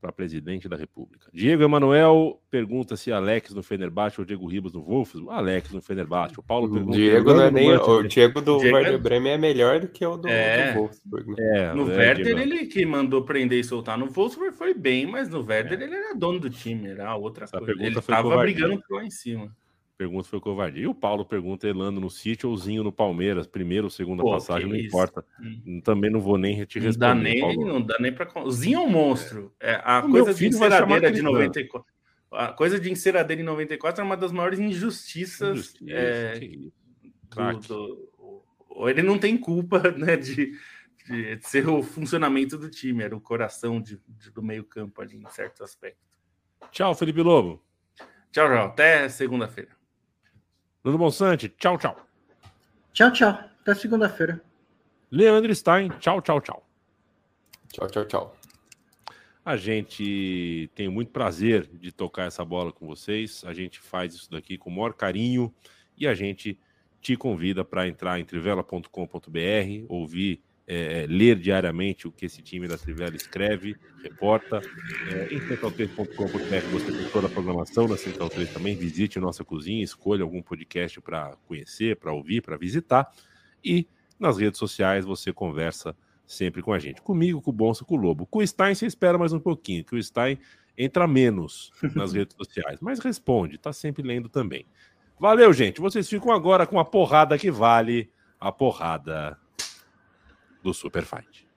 para presidente da República. Diego Emanuel pergunta se Alex no Fenerbahçe ou Diego Ribas no Wolfsburg. Alex no Fenerbahçe. O Paulo pergunta. Diego não é nem, o Diego do Diego... Werder Bremen é melhor do que o do, é, do Wolfsburg. Né? É, no é, Werder, Diego. ele que mandou prender e soltar. No Wolfsburg foi bem, mas no Werder é. ele era dono do time, era outra Essa coisa. Ele estava brigando lá em cima. Pergunta foi covardia. E o Paulo pergunta Elano no City ou Zinho no Palmeiras, primeira ou segunda Pô, passagem, não isso? importa. Hum. Também não vou nem te responder. Não dá nem, Paulo. não dá nem para O Zinho é um monstro. É, a o coisa de enceradeira de 94. A coisa de enceradeira em 94 é uma das maiores injustiças. Injustiça, é, do, do, ele não tem culpa né, de, de, de, ser o funcionamento do time, era o coração de do meio-campo ali, em certos aspectos. Tchau, Felipe Lobo. Tchau, tchau. Até segunda-feira. Bruno Bonsante, tchau, tchau. Tchau, tchau. Até segunda-feira. Leandro Stein, tchau, tchau, tchau. Tchau, tchau, tchau. A gente tem muito prazer de tocar essa bola com vocês. A gente faz isso daqui com o maior carinho e a gente te convida para entrar em trivela.com.br, ouvir é, é, ler diariamente o que esse time da Trivela escreve, reporta. É, em central3.com.br você tem toda a programação da Central 3 também. Visite nossa cozinha, escolha algum podcast para conhecer, para ouvir, para visitar. E nas redes sociais você conversa sempre com a gente. Comigo, com o Bonsa, com o Lobo. Com o Stein você espera mais um pouquinho, que o Stein entra menos nas redes sociais, mas responde, está sempre lendo também. Valeu, gente. Vocês ficam agora com a porrada que vale a porrada do Super Fight.